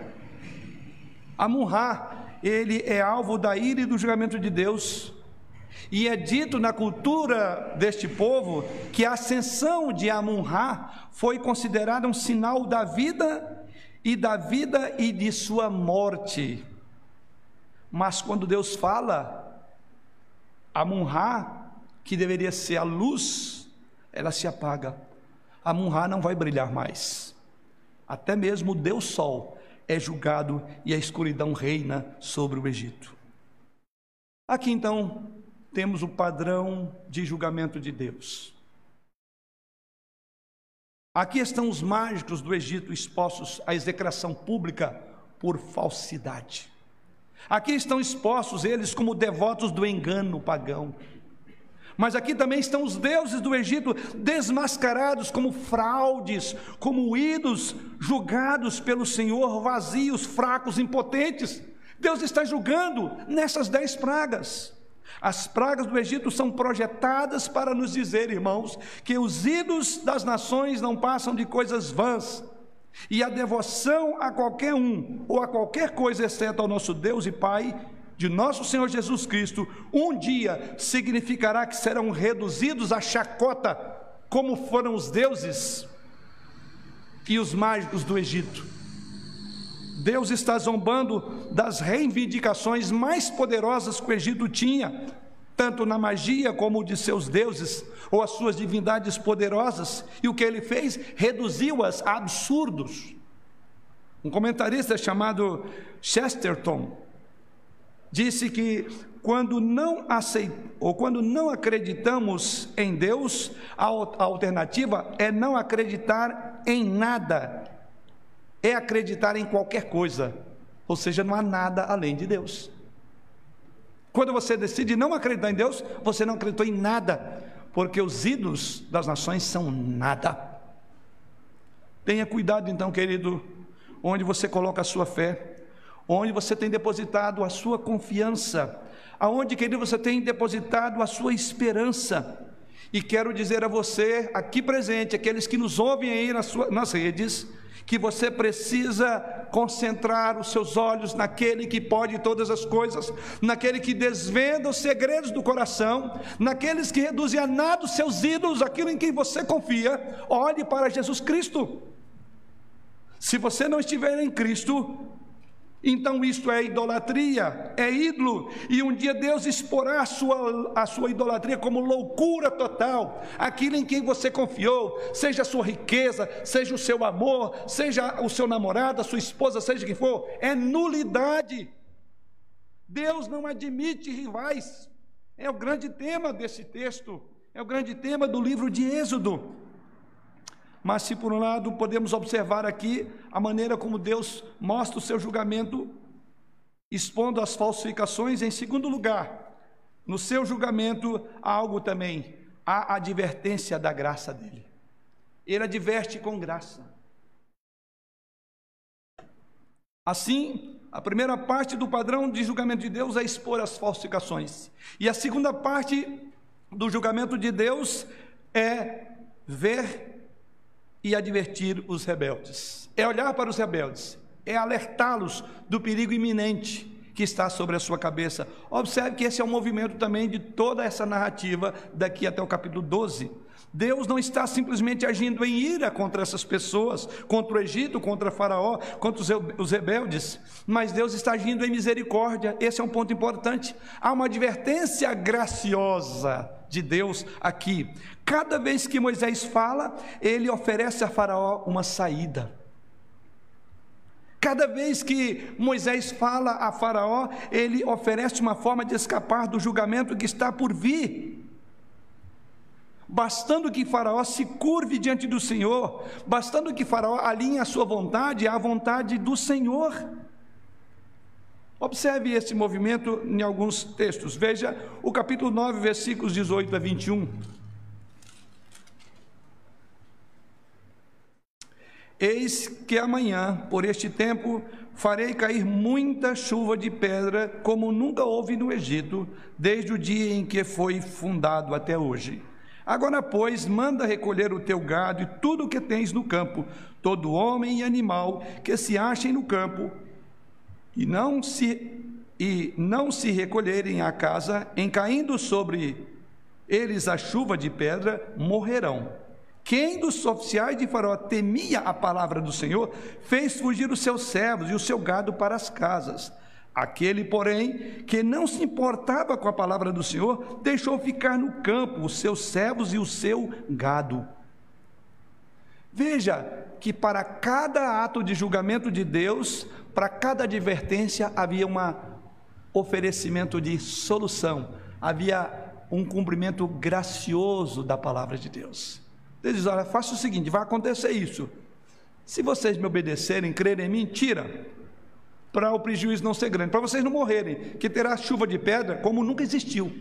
Amun-Ra, ele é alvo da ira e do julgamento de Deus. E é dito na cultura deste povo que a ascensão de Amun-Ra foi considerada um sinal da vida e da vida e de sua morte. Mas quando Deus fala, Amun-Ra, que deveria ser a luz, ela se apaga. Amun-Ra não vai brilhar mais. Até mesmo Deus Sol é julgado e a escuridão reina sobre o Egito. Aqui então temos o padrão de julgamento de Deus. Aqui estão os mágicos do Egito expostos à execração pública por falsidade. Aqui estão expostos eles como devotos do engano pagão. Mas aqui também estão os deuses do Egito desmascarados como fraudes, como ídolos julgados pelo Senhor, vazios, fracos, impotentes. Deus está julgando nessas dez pragas. As pragas do Egito são projetadas para nos dizer, irmãos, que os ídolos das nações não passam de coisas vãs, e a devoção a qualquer um ou a qualquer coisa, exceto ao nosso Deus e Pai, de nosso Senhor Jesus Cristo, um dia significará que serão reduzidos à chacota, como foram os deuses e os mágicos do Egito. Deus está zombando das reivindicações mais poderosas que o Egito tinha, tanto na magia como de seus deuses ou as suas divindades poderosas, e o que ele fez? Reduziu-as a absurdos. Um comentarista chamado Chesterton disse que quando não aceit... ou quando não acreditamos em Deus, a alternativa é não acreditar em nada é acreditar em qualquer coisa, ou seja, não há nada além de Deus. Quando você decide não acreditar em Deus, você não acreditou em nada, porque os ídolos das nações são nada. Tenha cuidado então, querido, onde você coloca a sua fé, onde você tem depositado a sua confiança, aonde, querido, você tem depositado a sua esperança. E quero dizer a você, aqui presente, aqueles que nos ouvem aí nas, suas, nas redes, que você precisa concentrar os seus olhos naquele que pode todas as coisas, naquele que desvenda os segredos do coração, naqueles que reduzem a nada os seus ídolos, aquilo em quem você confia. Olhe para Jesus Cristo. Se você não estiver em Cristo, então isto é idolatria, é ídolo, e um dia Deus exporá a sua, a sua idolatria como loucura total, aquilo em quem você confiou, seja a sua riqueza, seja o seu amor, seja o seu namorado, a sua esposa, seja quem for, é nulidade. Deus não admite rivais, é o grande tema desse texto, é o grande tema do livro de Êxodo. Mas se por um lado podemos observar aqui a maneira como Deus mostra o seu julgamento, expondo as falsificações, em segundo lugar, no seu julgamento há algo também, a advertência da graça dele. Ele adverte com graça. Assim, a primeira parte do padrão de julgamento de Deus é expor as falsificações. E a segunda parte do julgamento de Deus é ver e advertir os rebeldes. É olhar para os rebeldes, é alertá-los do perigo iminente que está sobre a sua cabeça. Observe que esse é o movimento também de toda essa narrativa daqui até o capítulo 12. Deus não está simplesmente agindo em ira contra essas pessoas, contra o Egito, contra Faraó, contra os rebeldes, mas Deus está agindo em misericórdia. Esse é um ponto importante. Há uma advertência graciosa de Deus aqui. Cada vez que Moisés fala, ele oferece a Faraó uma saída. Cada vez que Moisés fala a Faraó, ele oferece uma forma de escapar do julgamento que está por vir bastando que Faraó se curve diante do Senhor, bastando que Faraó alinhe a sua vontade à vontade do Senhor. Observe esse movimento em alguns textos. Veja o capítulo 9, versículos 18 a 21. Eis que amanhã, por este tempo, farei cair muita chuva de pedra, como nunca houve no Egito, desde o dia em que foi fundado até hoje. Agora, pois, manda recolher o teu gado e tudo o que tens no campo, todo homem e animal que se achem no campo, e não se e não se recolherem à casa, em caindo sobre eles a chuva de pedra, morrerão. Quem dos oficiais de Faraó temia a palavra do Senhor, fez fugir os seus servos e o seu gado para as casas. Aquele, porém, que não se importava com a palavra do Senhor, deixou ficar no campo os seus servos e o seu gado. Veja que para cada ato de julgamento de Deus, para cada advertência, havia um oferecimento de solução, havia um cumprimento gracioso da palavra de Deus. Deus diz: Olha, faça o seguinte, vai acontecer isso. Se vocês me obedecerem, crerem em mim, tira para o prejuízo não ser grande, para vocês não morrerem, que terá chuva de pedra como nunca existiu.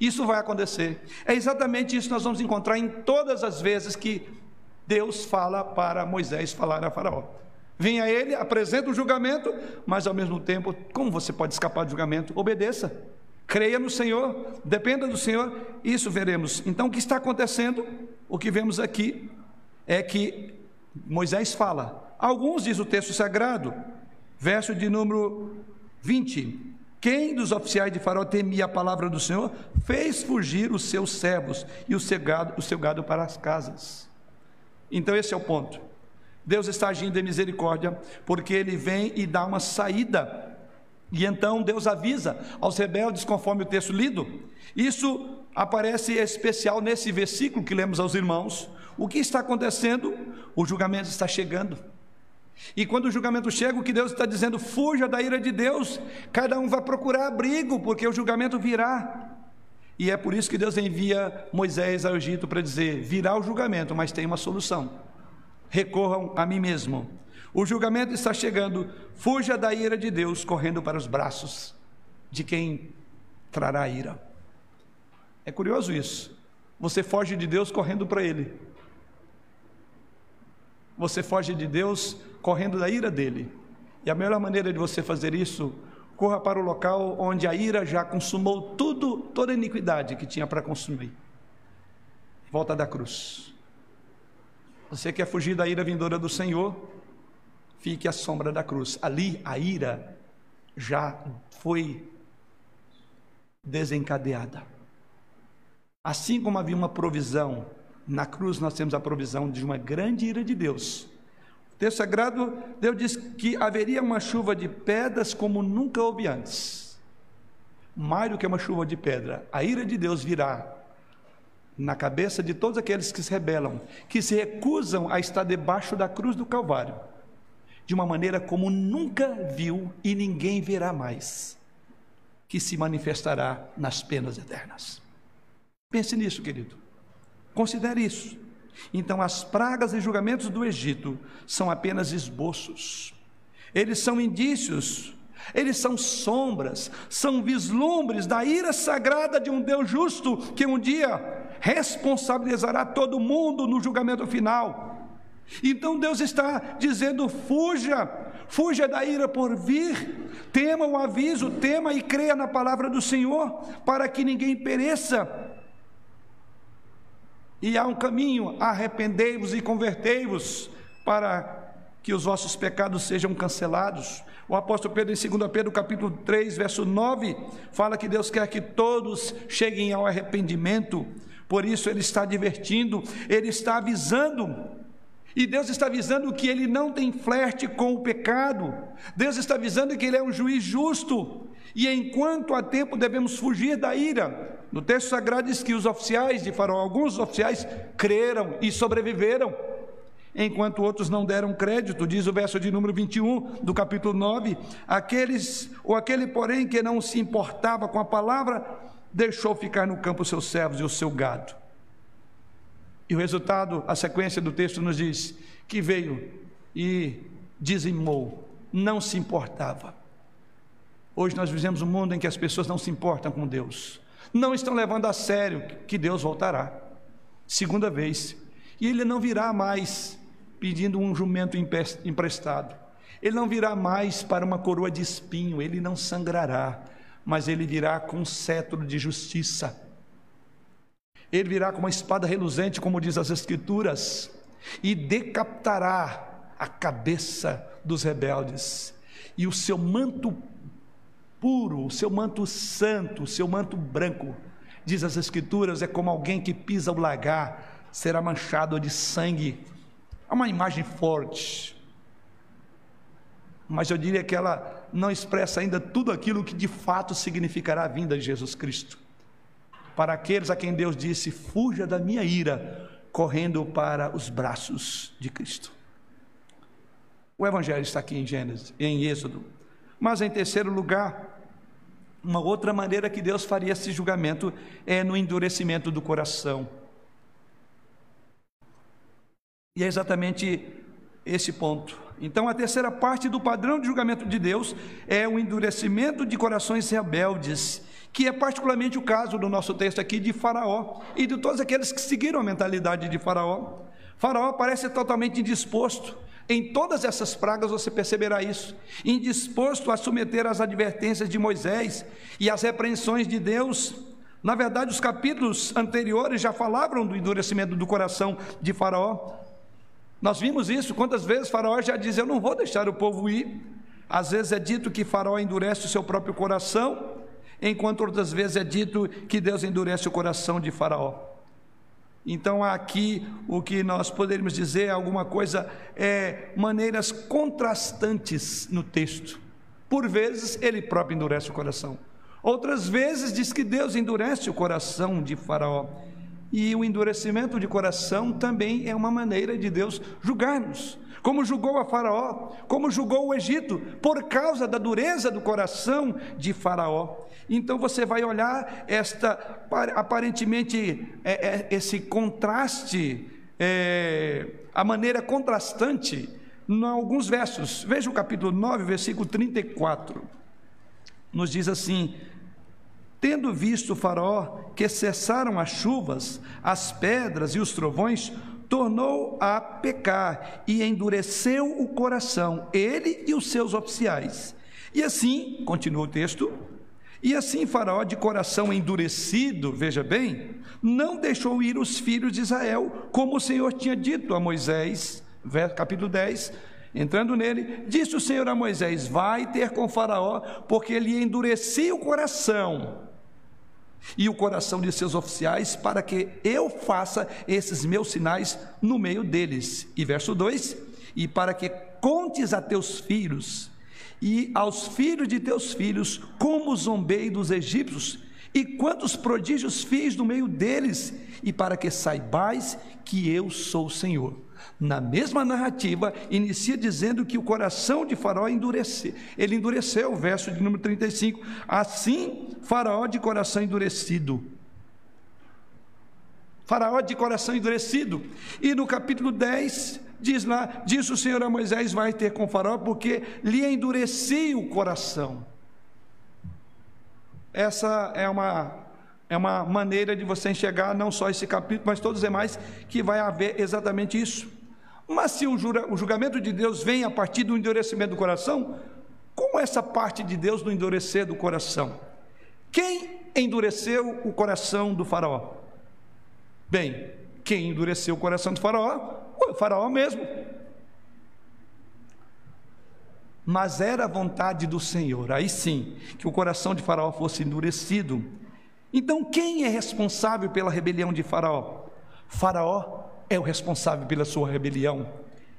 Isso vai acontecer. É exatamente isso que nós vamos encontrar em todas as vezes que Deus fala para Moisés falar a Faraó. Venha ele, apresenta o julgamento, mas ao mesmo tempo, como você pode escapar do julgamento? Obedeça. Creia no Senhor, dependa do Senhor, isso veremos. Então, o que está acontecendo? O que vemos aqui é que Moisés fala. Alguns, diz o texto sagrado, Verso de número 20. Quem dos oficiais de Faraó temia a palavra do Senhor, fez fugir os seus servos e o seu gado, o seu gado para as casas. Então, esse é o ponto. Deus está agindo em misericórdia, porque Ele vem e dá uma saída. E então Deus avisa aos rebeldes, conforme o texto lido. Isso aparece especial nesse versículo que lemos aos irmãos. O que está acontecendo? O julgamento está chegando. E quando o julgamento chega, o que Deus está dizendo, fuja da ira de Deus, cada um vai procurar abrigo, porque o julgamento virá. E é por isso que Deus envia Moisés ao Egito para dizer: virá o julgamento, mas tem uma solução. Recorram a mim mesmo. O julgamento está chegando, fuja da ira de Deus, correndo para os braços de quem trará a ira. É curioso isso. Você foge de Deus correndo para Ele. Você foge de Deus correndo da ira dele. E a melhor maneira de você fazer isso, corra para o local onde a ira já consumou tudo, toda a iniquidade que tinha para consumir. volta da cruz. Você quer fugir da ira vindoura do Senhor? Fique à sombra da cruz. Ali a ira já foi desencadeada. Assim como havia uma provisão, na cruz nós temos a provisão de uma grande ira de Deus. O texto sagrado, Deus diz que haveria uma chuva de pedras como nunca houve antes. Mais do que uma chuva de pedra, a ira de Deus virá na cabeça de todos aqueles que se rebelam, que se recusam a estar debaixo da cruz do Calvário, de uma maneira como nunca viu e ninguém verá mais, que se manifestará nas penas eternas. Pense nisso, querido. Considere isso. Então, as pragas e julgamentos do Egito são apenas esboços, eles são indícios eles são sombras, são vislumbres da ira sagrada de um Deus justo que um dia responsabilizará todo mundo no julgamento final. Então Deus está dizendo: fuja, fuja da ira por vir, tema o aviso, tema e creia na palavra do Senhor, para que ninguém pereça. E há um caminho, arrependei-vos e convertei-vos, para que os vossos pecados sejam cancelados. O apóstolo Pedro, em 2 Pedro, capítulo 3, verso 9, fala que Deus quer que todos cheguem ao arrependimento. Por isso ele está divertindo, ele está avisando. E Deus está avisando que ele não tem flerte com o pecado. Deus está avisando que ele é um juiz justo. E enquanto há tempo devemos fugir da ira. No texto sagrado diz que os oficiais de Faraó, alguns oficiais creram e sobreviveram enquanto outros não deram crédito, diz o verso de número 21 do capítulo 9. Aqueles, ou aquele, porém, que não se importava com a palavra, deixou ficar no campo os seus servos e o seu gado. E o resultado, a sequência do texto nos diz que veio e dizimou, não se importava. Hoje nós vivemos um mundo em que as pessoas não se importam com Deus, não estão levando a sério que Deus voltará, segunda vez, e Ele não virá mais pedindo um jumento emprestado. Ele não virá mais para uma coroa de espinho, ele não sangrará, mas ele virá com um cetro de justiça. Ele virá com uma espada reluzente, como diz as Escrituras, e decapitará a cabeça dos rebeldes, e o seu manto puro, o seu manto santo, o seu manto branco, diz as Escrituras, é como alguém que pisa o lagar, será manchado de sangue é uma imagem forte, mas eu diria que ela não expressa ainda tudo aquilo que de fato significará a vinda de Jesus Cristo. Para aqueles a quem Deus disse: fuja da minha ira, correndo para os braços de Cristo. O Evangelho está aqui em Gênesis, em Êxodo. Mas em terceiro lugar, uma outra maneira que Deus faria esse julgamento é no endurecimento do coração. E é exatamente esse ponto. Então, a terceira parte do padrão de julgamento de Deus é o endurecimento de corações rebeldes, que é particularmente o caso do nosso texto aqui de Faraó e de todos aqueles que seguiram a mentalidade de Faraó. Faraó parece totalmente indisposto. Em todas essas pragas você perceberá isso. Indisposto a submeter as advertências de Moisés e as repreensões de Deus. Na verdade, os capítulos anteriores já falavam do endurecimento do coração de Faraó. Nós vimos isso quantas vezes Faraó já diz: Eu não vou deixar o povo ir. Às vezes é dito que Faraó endurece o seu próprio coração, enquanto outras vezes é dito que Deus endurece o coração de Faraó. Então aqui o que nós poderíamos dizer alguma coisa é maneiras contrastantes no texto. Por vezes ele próprio endurece o coração. Outras vezes diz que Deus endurece o coração de Faraó. E o endurecimento de coração também é uma maneira de Deus julgar-nos. Como julgou a Faraó, como julgou o Egito, por causa da dureza do coração de Faraó. Então você vai olhar esta, aparentemente, é, é, esse contraste, é, a maneira contrastante, em alguns versos. Veja o capítulo 9, versículo 34. Nos diz assim: Tendo visto o Faraó que cessaram as chuvas, as pedras e os trovões, tornou a pecar e endureceu o coração, ele e os seus oficiais. E assim, continua o texto, E assim Faraó, de coração endurecido, veja bem, não deixou ir os filhos de Israel, como o Senhor tinha dito a Moisés, capítulo 10, entrando nele, disse o Senhor a Moisés: Vai ter com Faraó, porque ele endurecia o coração e o coração de seus oficiais, para que eu faça esses meus sinais no meio deles. E verso 2: E para que contes a teus filhos e aos filhos de teus filhos, como zombei dos egípcios, e quantos prodígios fiz no meio deles, e para que saibais que eu sou o Senhor. Na mesma narrativa, inicia dizendo que o coração de Faraó endureceu. Ele endureceu, o verso de número 35. Assim, Faraó de coração endurecido. Faraó de coração endurecido. E no capítulo 10, diz lá: Diz o Senhor a Moisés: Vai ter com Faraó, porque lhe endureci o coração. Essa é uma é uma maneira de você enxergar não só esse capítulo, mas todos os demais, que vai haver exatamente isso. Mas se o julgamento de Deus vem a partir do endurecimento do coração, como essa parte de Deus no endurecer do coração? Quem endureceu o coração do faraó? Bem, quem endureceu o coração do faraó? O faraó mesmo. Mas era a vontade do Senhor, aí sim, que o coração de faraó fosse endurecido então, quem é responsável pela rebelião de Faraó? Faraó é o responsável pela sua rebelião.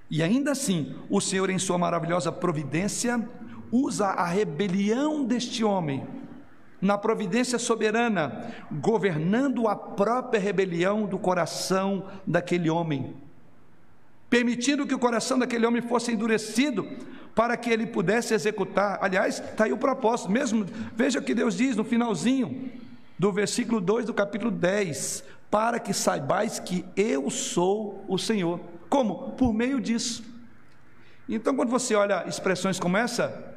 E ainda assim, o Senhor, em sua maravilhosa providência, usa a rebelião deste homem, na providência soberana, governando a própria rebelião do coração daquele homem, permitindo que o coração daquele homem fosse endurecido para que ele pudesse executar. Aliás, está aí o propósito, mesmo, veja o que Deus diz no finalzinho do versículo 2 do capítulo 10, para que saibais que eu sou o Senhor. Como? Por meio disso. Então, quando você olha expressões como essa,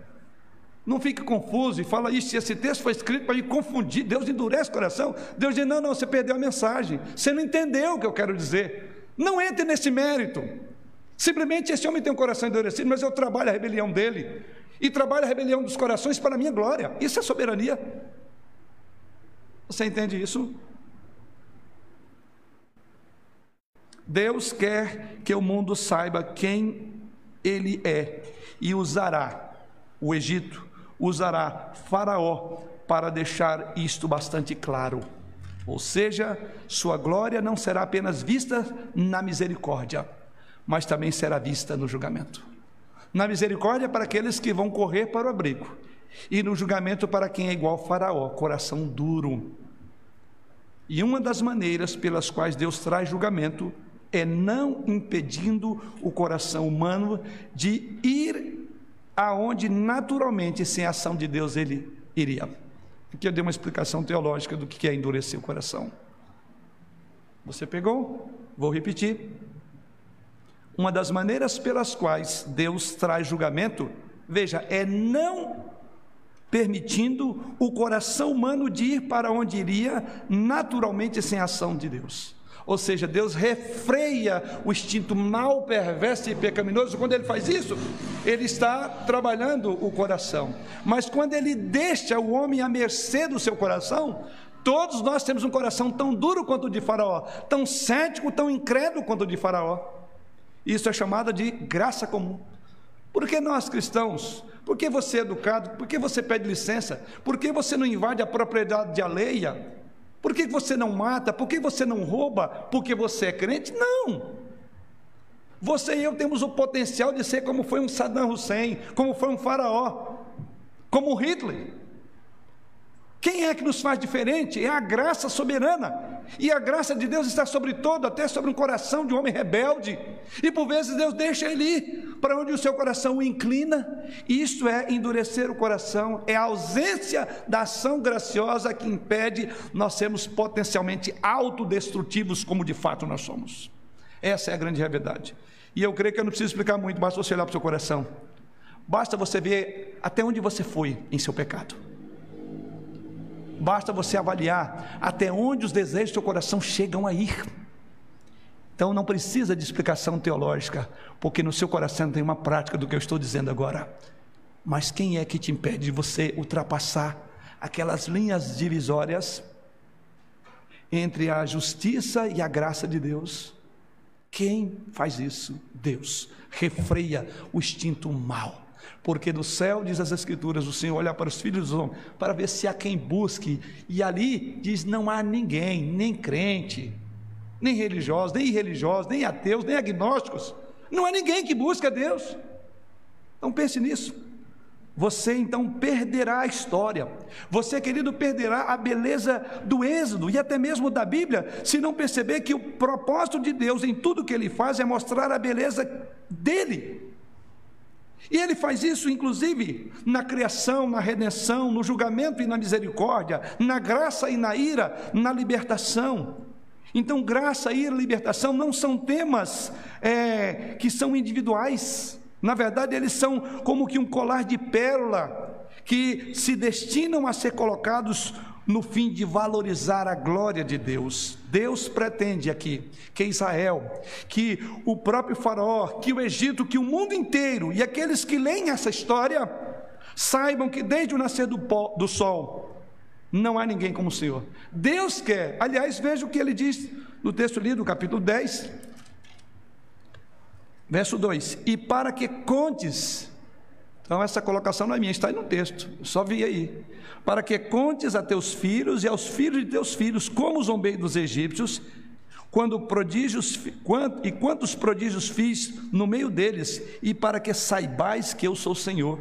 não fique confuso e fala isso. Se esse texto foi escrito para me confundir, Deus endurece o coração. Deus diz: não, não, você perdeu a mensagem. Você não entendeu o que eu quero dizer. Não entre nesse mérito. Simplesmente esse homem tem um coração endurecido, mas eu trabalho a rebelião dele. E trabalho a rebelião dos corações para a minha glória. Isso é soberania. Você entende isso? Deus quer que o mundo saiba quem Ele é e usará o Egito, usará Faraó para deixar isto bastante claro. Ou seja, sua glória não será apenas vista na misericórdia, mas também será vista no julgamento. Na misericórdia para aqueles que vão correr para o abrigo, e no julgamento para quem é igual Faraó, coração duro. E uma das maneiras pelas quais Deus traz julgamento é não impedindo o coração humano de ir aonde naturalmente, sem a ação de Deus, ele iria. Aqui eu dei uma explicação teológica do que é endurecer o coração. Você pegou? Vou repetir. Uma das maneiras pelas quais Deus traz julgamento, veja, é não permitindo o coração humano de ir para onde iria naturalmente sem ação de Deus. Ou seja, Deus refreia o instinto mal, perverso e pecaminoso. Quando ele faz isso, ele está trabalhando o coração. Mas quando ele deixa o homem à mercê do seu coração, todos nós temos um coração tão duro quanto o de Faraó, tão cético, tão incrédulo quanto o de Faraó. Isso é chamado de graça comum. Porque nós cristãos por que você é educado? Por que você pede licença? Por que você não invade a propriedade alheia? Por que você não mata? Por que você não rouba? Porque você é crente? Não. Você e eu temos o potencial de ser como foi um Saddam Hussein, como foi um faraó, como Hitler. Quem é que nos faz diferente? É a graça soberana. E a graça de Deus está sobre todo, até sobre um coração de um homem rebelde. E por vezes Deus deixa ele ir para onde o seu coração o inclina. Isto é endurecer o coração, é a ausência da ação graciosa que impede nós sermos potencialmente autodestrutivos, como de fato nós somos. Essa é a grande realidade. E eu creio que eu não preciso explicar muito, basta você olhar para o seu coração. Basta você ver até onde você foi em seu pecado. Basta você avaliar até onde os desejos do seu coração chegam a ir. Então não precisa de explicação teológica, porque no seu coração tem uma prática do que eu estou dizendo agora. Mas quem é que te impede de você ultrapassar aquelas linhas divisórias entre a justiça e a graça de Deus. Quem faz isso? Deus. Refreia o instinto mal. Porque do céu, diz as Escrituras, o Senhor olha para os filhos dos homens para ver se há quem busque. E ali diz: não há ninguém, nem crente, nem religiosos, nem irreligiosos, nem ateus, nem agnósticos. Não há ninguém que busque a Deus. Então pense nisso. Você então perderá a história. Você, querido, perderá a beleza do Êxodo e até mesmo da Bíblia, se não perceber que o propósito de Deus em tudo que ele faz é mostrar a beleza dele. E ele faz isso, inclusive, na criação, na redenção, no julgamento e na misericórdia, na graça e na ira, na libertação. Então, graça, ira libertação não são temas é, que são individuais. Na verdade, eles são como que um colar de pérola que se destinam a ser colocados no fim de valorizar a glória de Deus. Deus pretende aqui que Israel, que o próprio Faraó, que o Egito, que o mundo inteiro e aqueles que leem essa história saibam que desde o nascer do, pó, do sol não há ninguém como o Senhor. Deus quer, aliás, veja o que ele diz no texto lido, capítulo 10, Verso 2: E para que contes, então essa colocação não é minha, está aí no texto, só vi aí. Para que contes a teus filhos e aos filhos de teus filhos como zombei dos egípcios, quando prodígios e quantos prodígios fiz no meio deles, e para que saibais que eu sou o Senhor.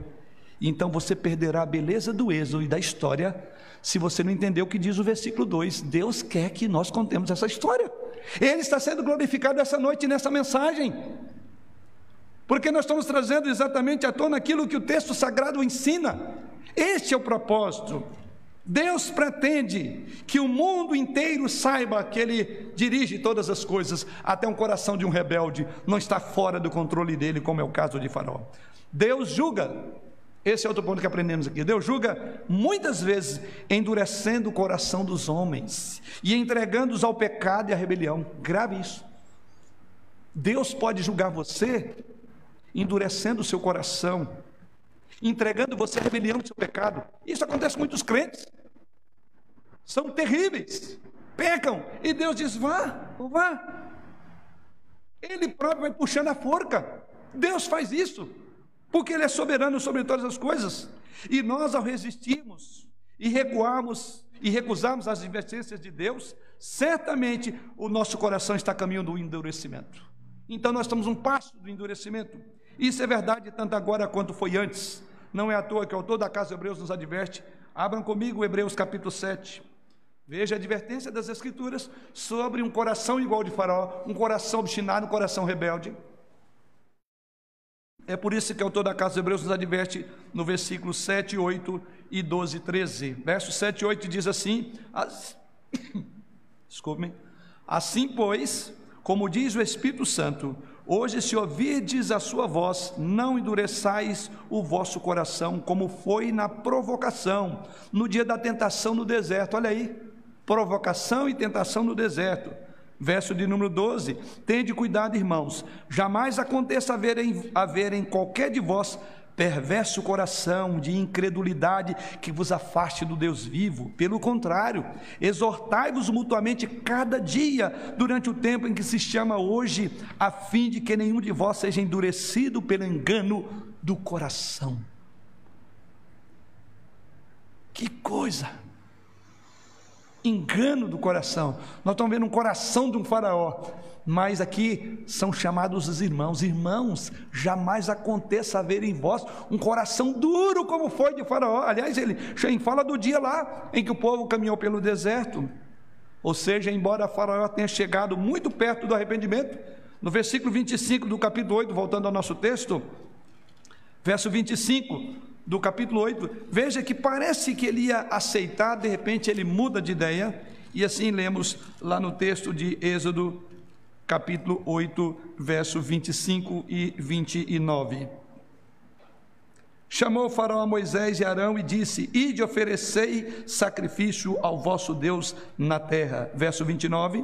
Então você perderá a beleza do êxodo e da história, se você não entender o que diz o versículo 2. Deus quer que nós contemos essa história. Ele está sendo glorificado essa noite nessa mensagem porque nós estamos trazendo exatamente à tona aquilo que o texto sagrado ensina. Este é o propósito. Deus pretende que o mundo inteiro saiba que Ele dirige todas as coisas, até um coração de um rebelde não está fora do controle dele, como é o caso de Faraó. Deus julga, esse é outro ponto que aprendemos aqui. Deus julga muitas vezes endurecendo o coração dos homens e entregando-os ao pecado e à rebelião. Grave isso. Deus pode julgar você endurecendo o seu coração, entregando você à rebelião do seu pecado. Isso acontece com muitos crentes. São terríveis, pecam, e Deus diz: vá, vá. Ele próprio vai puxando a forca. Deus faz isso, porque Ele é soberano sobre todas as coisas. E nós, ao resistirmos e recuarmos e recusarmos as advertências de Deus, certamente o nosso coração está caminhando do endurecimento. Então nós estamos um passo do endurecimento. Isso é verdade tanto agora quanto foi antes. Não é à toa que o autor da casa de Hebreus nos adverte. Abram comigo Hebreus capítulo 7. Veja a advertência das Escrituras sobre um coração igual de Faraó, um coração obstinado, um coração rebelde. É por isso que o autor da casa de Hebreus nos adverte no versículo 7, 8 e 12, 13. Verso 7 e 8 diz assim: as... Desculpe-me. Assim, pois, como diz o Espírito Santo, Hoje, se ouvirdes a sua voz, não endureçais o vosso coração, como foi na provocação, no dia da tentação no deserto. Olha aí, provocação e tentação no deserto. Verso de número 12: Tende cuidado, irmãos, jamais aconteça haver em, haver em qualquer de vós perverso coração de incredulidade que vos afaste do Deus vivo. Pelo contrário, exortai-vos mutuamente cada dia durante o tempo em que se chama hoje, a fim de que nenhum de vós seja endurecido pelo engano do coração. Que coisa! Engano do coração. Nós estamos vendo um coração de um faraó mas aqui são chamados os irmãos. Irmãos, jamais aconteça haver em vós um coração duro como foi de Faraó. Aliás, ele fala do dia lá em que o povo caminhou pelo deserto. Ou seja, embora Faraó tenha chegado muito perto do arrependimento, no versículo 25 do capítulo 8, voltando ao nosso texto, verso 25 do capítulo 8, veja que parece que ele ia aceitar, de repente ele muda de ideia, e assim lemos lá no texto de Êxodo capítulo 8, verso 25 e 29. Chamou faraó Moisés e Arão e disse: Ide oferecei sacrifício ao vosso Deus na terra. Verso 29.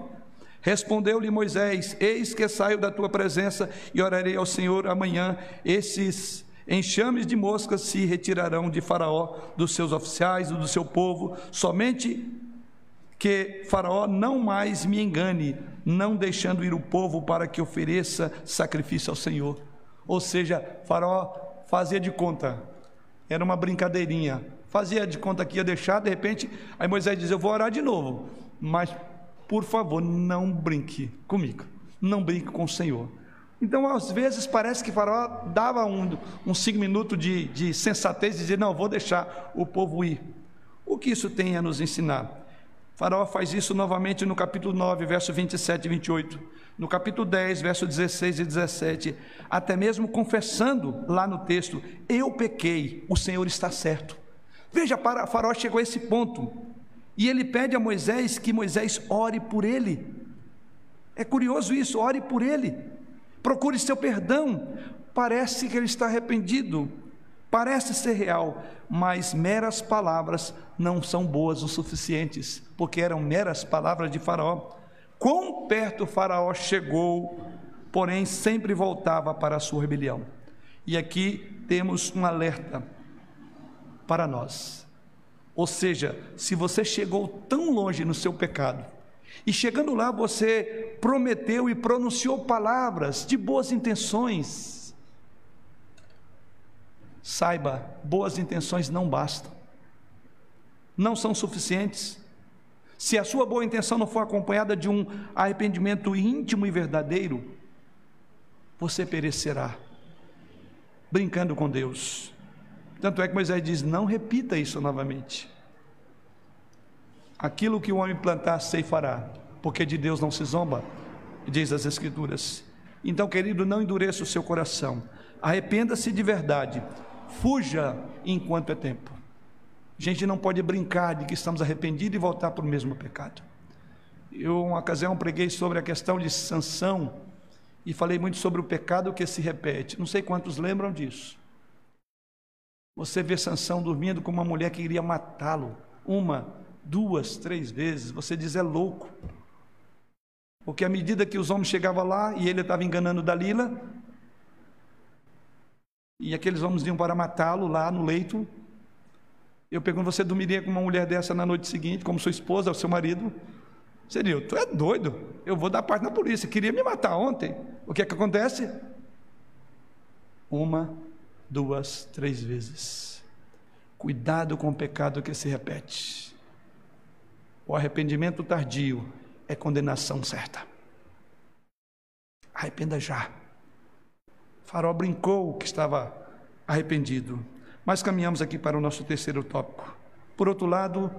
Respondeu-lhe Moisés: Eis que saio da tua presença e orarei ao Senhor amanhã. Esses Enxames de moscas se retirarão de Faraó, dos seus oficiais e do seu povo, somente que Faraó não mais me engane, não deixando ir o povo para que ofereça sacrifício ao Senhor. Ou seja, Faraó fazia de conta, era uma brincadeirinha, fazia de conta que ia deixar, de repente, aí Moisés diz: Eu vou orar de novo, mas por favor, não brinque comigo, não brinque com o Senhor. Então, às vezes, parece que Faraó dava um, um cinco minutos de, de sensatez e dizia: Não, vou deixar o povo ir. O que isso tem a nos ensinar? Faraó faz isso novamente no capítulo 9, verso 27 e 28. No capítulo 10, verso 16 e 17. Até mesmo confessando lá no texto: Eu pequei, o Senhor está certo. Veja, Faraó chegou a esse ponto. E ele pede a Moisés que Moisés ore por ele. É curioso isso, ore por ele. Procure seu perdão. Parece que ele está arrependido, parece ser real, mas meras palavras não são boas o suficientes, porque eram meras palavras de Faraó. Quão perto Faraó chegou, porém sempre voltava para a sua rebelião. E aqui temos um alerta para nós. Ou seja, se você chegou tão longe no seu pecado, e chegando lá você prometeu e pronunciou palavras de boas intenções, saiba, boas intenções não bastam, não são suficientes. Se a sua boa intenção não for acompanhada de um arrependimento íntimo e verdadeiro, você perecerá brincando com Deus. Tanto é que Moisés diz: não repita isso novamente. Aquilo que o homem plantar, ceifará, porque de Deus não se zomba, diz as Escrituras. Então, querido, não endureça o seu coração, arrependa-se de verdade, fuja enquanto é tempo. A gente não pode brincar de que estamos arrependidos e voltar para o mesmo pecado. Eu, uma ocasião, preguei sobre a questão de sanção e falei muito sobre o pecado que se repete. Não sei quantos lembram disso. Você vê Sansão dormindo com uma mulher que iria matá-lo, uma, duas, três vezes. Você diz é louco. Porque à medida que os homens chegavam lá e ele estava enganando Dalila, e aqueles homens iam para matá-lo lá no leito, eu pergunto: você dormiria com uma mulher dessa na noite seguinte, como sua esposa, seu marido? Seria, tu é doido, eu vou dar parte na polícia, queria me matar ontem. O que é que acontece? Uma duas, três vezes. Cuidado com o pecado que se repete. O arrependimento tardio é condenação certa. Arrependa já. Farol brincou que estava arrependido. Mas caminhamos aqui para o nosso terceiro tópico. Por outro lado,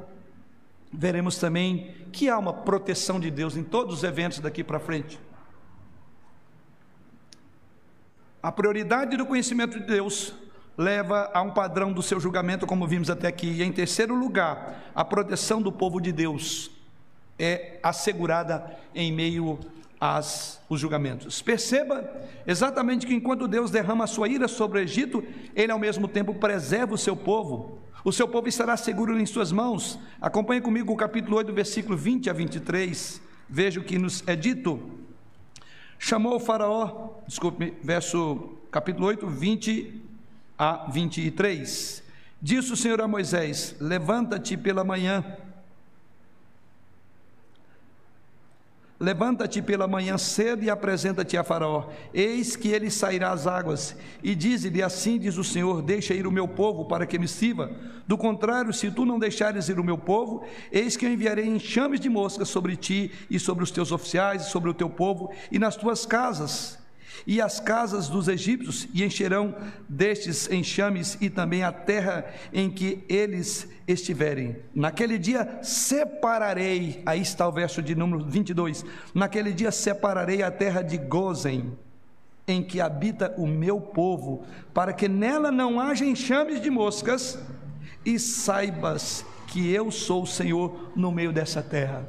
veremos também que há uma proteção de Deus em todos os eventos daqui para frente. A prioridade do conhecimento de Deus leva a um padrão do seu julgamento, como vimos até aqui. E em terceiro lugar, a proteção do povo de Deus é assegurada em meio aos julgamentos. Perceba exatamente que enquanto Deus derrama a sua ira sobre o Egito, ele ao mesmo tempo preserva o seu povo. O seu povo estará seguro em suas mãos. Acompanhe comigo o capítulo 8, versículo 20 a 23. Veja o que nos é dito. Chamou o faraó, desculpe, verso capítulo 8, 20 a 23. Disse o Senhor a Moisés: Levanta-te pela manhã Levanta-te pela manhã cedo e apresenta-te a Faraó. Eis que ele sairá às águas. E diz-lhe: Assim diz o Senhor: Deixa ir o meu povo para que me sirva. Do contrário, se tu não deixares ir o meu povo, eis que eu enviarei enxames de moscas sobre ti e sobre os teus oficiais, e sobre o teu povo e nas tuas casas e as casas dos egípcios, e encherão destes enxames e também a terra em que eles estiverem. Naquele dia separarei, aí está o verso de número 22. Naquele dia separarei a terra de Gozen, em que habita o meu povo, para que nela não haja enxames de moscas, e saibas que eu sou o Senhor no meio dessa terra.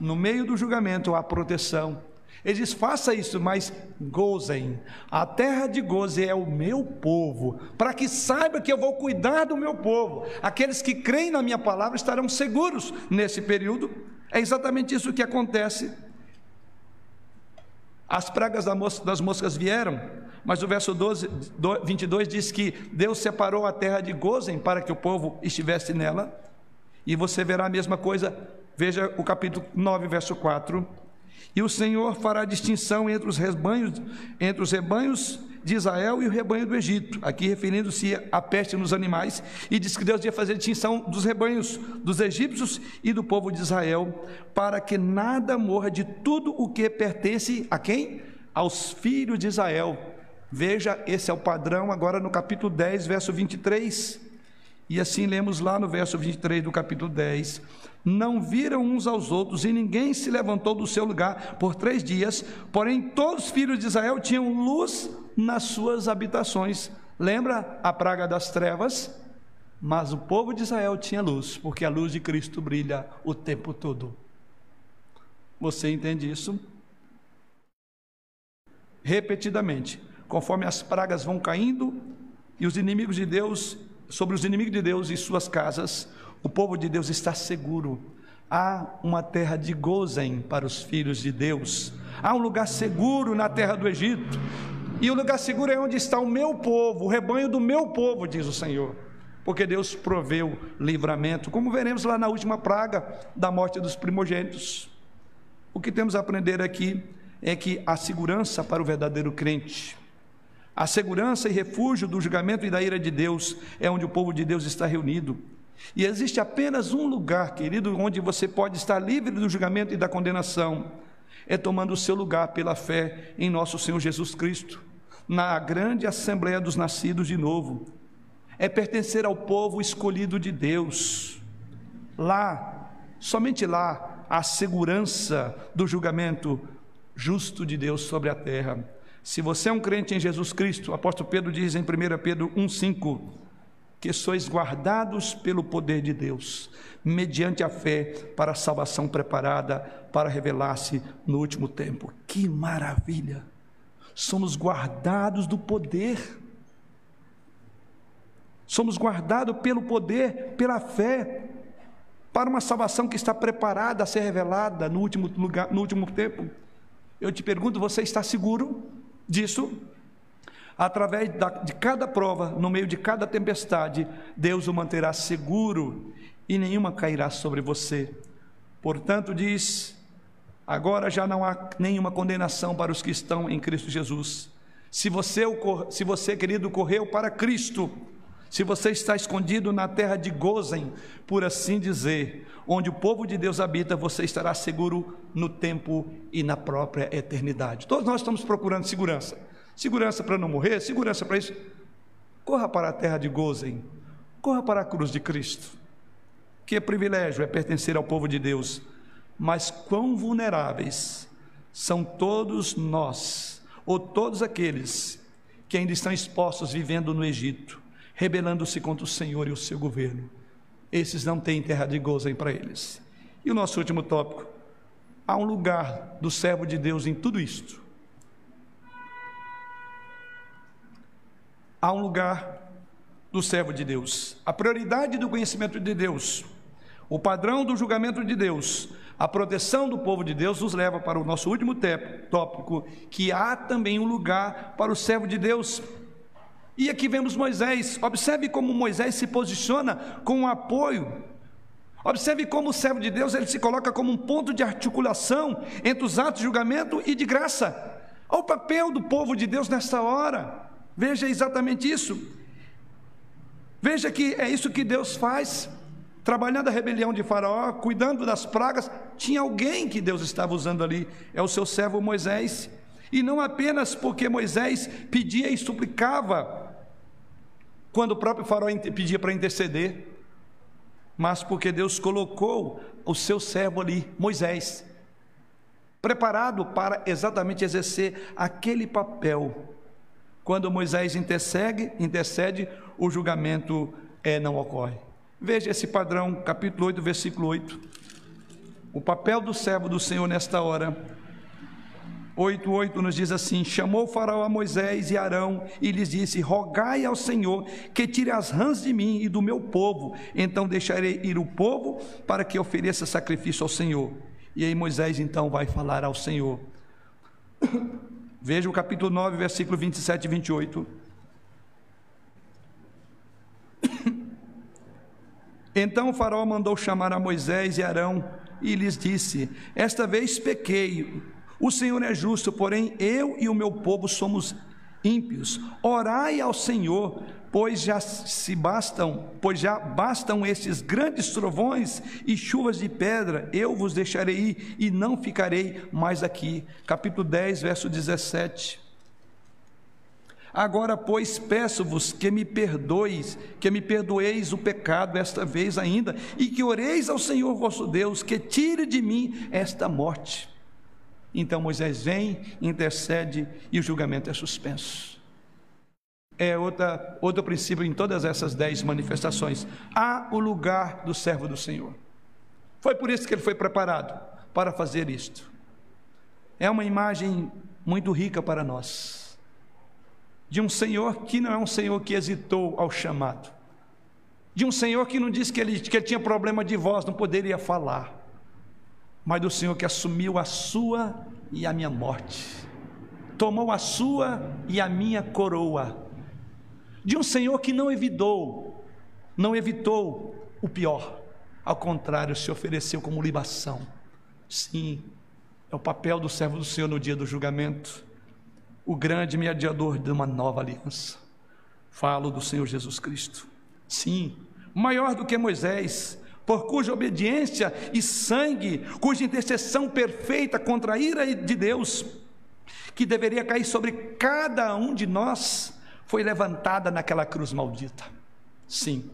No meio do julgamento há proteção ele diz: faça isso, mas gozem. A terra de Goze é o meu povo, para que saiba que eu vou cuidar do meu povo. Aqueles que creem na minha palavra estarão seguros nesse período. É exatamente isso que acontece. As pragas das moscas vieram, Mas o verso 12, 22 diz que Deus separou a terra de Gozen para que o povo estivesse nela. E você verá a mesma coisa, veja o capítulo 9, verso 4. E o Senhor fará distinção entre os rebanhos, entre os rebanhos de Israel e o rebanho do Egito, aqui referindo-se à peste nos animais, e diz que Deus ia fazer distinção dos rebanhos dos egípcios e do povo de Israel, para que nada morra de tudo o que pertence a quem? Aos filhos de Israel. Veja, esse é o padrão agora no capítulo 10, verso 23. E assim lemos lá no verso 23 do capítulo 10: não viram uns aos outros, e ninguém se levantou do seu lugar por três dias, porém todos os filhos de Israel tinham luz nas suas habitações. Lembra a praga das trevas? Mas o povo de Israel tinha luz, porque a luz de Cristo brilha o tempo todo. Você entende isso? Repetidamente, conforme as pragas vão caindo e os inimigos de Deus, sobre os inimigos de Deus e suas casas, o povo de Deus está seguro. Há uma terra de Gozen para os filhos de Deus. Há um lugar seguro na terra do Egito. E o lugar seguro é onde está o meu povo, o rebanho do meu povo, diz o Senhor. Porque Deus proveu livramento, como veremos lá na última praga da morte dos primogênitos. O que temos a aprender aqui é que a segurança para o verdadeiro crente, a segurança e refúgio do julgamento e da ira de Deus é onde o povo de Deus está reunido. E existe apenas um lugar, querido, onde você pode estar livre do julgamento e da condenação, é tomando o seu lugar pela fé em nosso Senhor Jesus Cristo, na grande assembleia dos nascidos de novo. É pertencer ao povo escolhido de Deus. Lá, somente lá, há segurança do julgamento justo de Deus sobre a terra. Se você é um crente em Jesus Cristo, o apóstolo Pedro diz em 1 Pedro 1,5: que sois guardados pelo poder de Deus, mediante a fé para a salvação preparada para revelar-se no último tempo. Que maravilha! Somos guardados do poder. Somos guardados pelo poder, pela fé, para uma salvação que está preparada a ser revelada no último lugar, no último tempo. Eu te pergunto, você está seguro disso? através de cada prova, no meio de cada tempestade, Deus o manterá seguro e nenhuma cairá sobre você. Portanto, diz: agora já não há nenhuma condenação para os que estão em Cristo Jesus. Se você, se você querido, correu para Cristo, se você está escondido na terra de Gozen, por assim dizer, onde o povo de Deus habita, você estará seguro no tempo e na própria eternidade. Todos nós estamos procurando segurança. Segurança para não morrer, segurança para isso. Corra para a terra de Gozen, corra para a cruz de Cristo. Que privilégio é pertencer ao povo de Deus, mas quão vulneráveis são todos nós, ou todos aqueles que ainda estão expostos vivendo no Egito, rebelando-se contra o Senhor e o seu governo. Esses não têm terra de Gozen para eles. E o nosso último tópico: há um lugar do servo de Deus em tudo isto. há um lugar do servo de Deus. A prioridade do conhecimento de Deus, o padrão do julgamento de Deus, a proteção do povo de Deus nos leva para o nosso último tópico, que há também um lugar para o servo de Deus. E aqui vemos Moisés. Observe como Moisés se posiciona com um apoio. Observe como o servo de Deus ele se coloca como um ponto de articulação entre os atos de julgamento e de graça. Olha o papel do povo de Deus nesta hora. Veja exatamente isso. Veja que é isso que Deus faz. Trabalhando a rebelião de Faraó, cuidando das pragas, tinha alguém que Deus estava usando ali, é o seu servo Moisés. E não apenas porque Moisés pedia e suplicava, quando o próprio Faraó pedia para interceder, mas porque Deus colocou o seu servo ali, Moisés, preparado para exatamente exercer aquele papel quando Moisés intercede, intercede o julgamento é, não ocorre. Veja esse padrão, capítulo 8, versículo 8. O papel do servo do Senhor nesta hora. 8,8 nos diz assim: Chamou o Faraó a Moisés e Arão e lhes disse: Rogai ao Senhor que tire as rãs de mim e do meu povo, então deixarei ir o povo para que ofereça sacrifício ao Senhor. E aí Moisés então vai falar ao Senhor. Veja o capítulo 9, versículo 27 e 28. Então o faraó mandou chamar a Moisés e Arão e lhes disse: Esta vez pequei. O Senhor é justo, porém eu e o meu povo somos ímpios. Orai ao Senhor, pois já se bastam, pois já bastam estes grandes trovões e chuvas de pedra. Eu vos deixarei ir e não ficarei mais aqui. Capítulo 10, verso 17. Agora, pois, peço-vos que me perdoeis, que me perdoeis o pecado esta vez ainda, e que oreis ao Senhor vosso Deus, que tire de mim esta morte. Então Moisés vem, intercede e o julgamento é suspenso. É outra, outro princípio em todas essas dez manifestações. Há o lugar do servo do Senhor. Foi por isso que ele foi preparado para fazer isto. É uma imagem muito rica para nós. De um Senhor que não é um Senhor que hesitou ao chamado. De um Senhor que não disse que ele, que ele tinha problema de voz, não poderia falar mas do Senhor que assumiu a sua e a minha morte, tomou a sua e a minha coroa, de um Senhor que não evitou, não evitou o pior, ao contrário, se ofereceu como libação. Sim, é o papel do servo do Senhor no dia do julgamento, o grande mediador de uma nova aliança. Falo do Senhor Jesus Cristo. Sim, maior do que Moisés, por cuja obediência e sangue, cuja intercessão perfeita contra a ira de Deus, que deveria cair sobre cada um de nós, foi levantada naquela cruz maldita. Sim.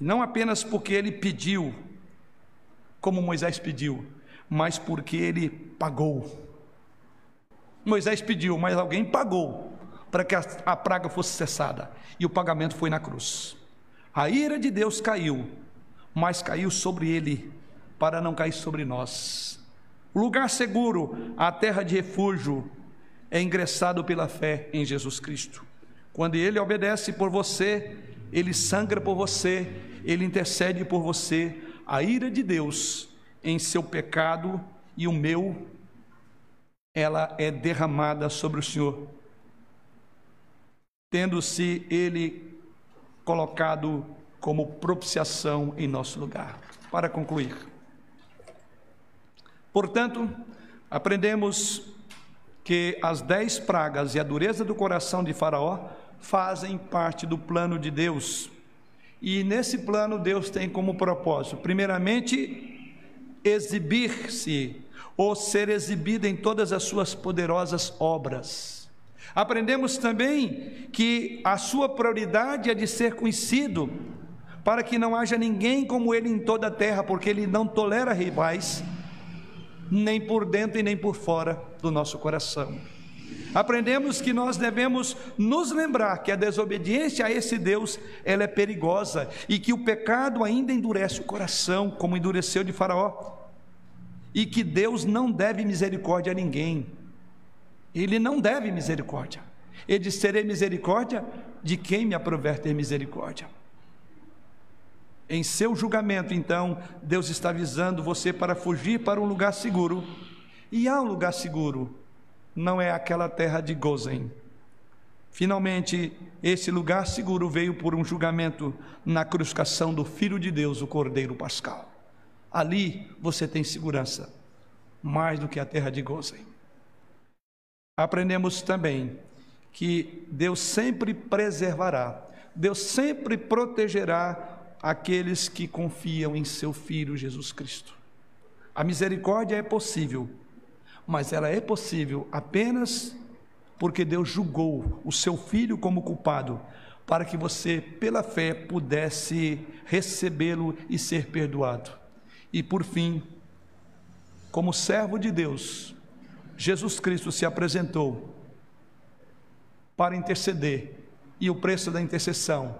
Não apenas porque ele pediu, como Moisés pediu, mas porque ele pagou. Moisés pediu, mas alguém pagou para que a praga fosse cessada, e o pagamento foi na cruz. A ira de Deus caiu mas caiu sobre ele, para não cair sobre nós. O lugar seguro, a terra de refúgio, é ingressado pela fé em Jesus Cristo. Quando ele obedece por você, ele sangra por você, ele intercede por você. A ira de Deus em seu pecado e o meu, ela é derramada sobre o Senhor, tendo-se ele colocado como propiciação em nosso lugar. Para concluir, portanto, aprendemos que as dez pragas e a dureza do coração de Faraó fazem parte do plano de Deus. E nesse plano, Deus tem como propósito, primeiramente, exibir-se ou ser exibido em todas as suas poderosas obras. Aprendemos também que a sua prioridade é de ser conhecido para que não haja ninguém como ele em toda a terra, porque ele não tolera rivais, nem por dentro e nem por fora do nosso coração. Aprendemos que nós devemos nos lembrar que a desobediência a esse Deus, ela é perigosa e que o pecado ainda endurece o coração, como endureceu de Faraó. E que Deus não deve misericórdia a ninguém. Ele não deve misericórdia. Ele diz: terei misericórdia de quem me aprover ter misericórdia. Em seu julgamento, então, Deus está avisando você para fugir para um lugar seguro. E há um lugar seguro, não é aquela terra de Gozen. Finalmente, esse lugar seguro veio por um julgamento na crucificação do Filho de Deus, o Cordeiro Pascal. Ali você tem segurança, mais do que a terra de Gozen. Aprendemos também que Deus sempre preservará, Deus sempre protegerá aqueles que confiam em seu Filho Jesus Cristo. A misericórdia é possível, mas ela é possível apenas porque Deus julgou o seu filho como culpado, para que você, pela fé, pudesse recebê-lo e ser perdoado. E por fim, como servo de Deus, Jesus Cristo se apresentou para interceder, e o preço da intercessão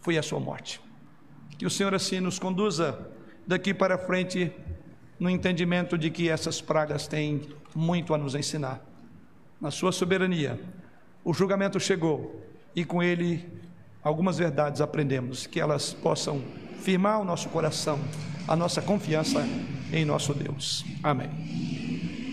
foi a sua morte. Que o Senhor assim nos conduza daqui para frente no entendimento de que essas pragas têm muito a nos ensinar. Na sua soberania, o julgamento chegou e com ele algumas verdades aprendemos, que elas possam firmar o nosso coração, a nossa confiança em nosso Deus. Amém.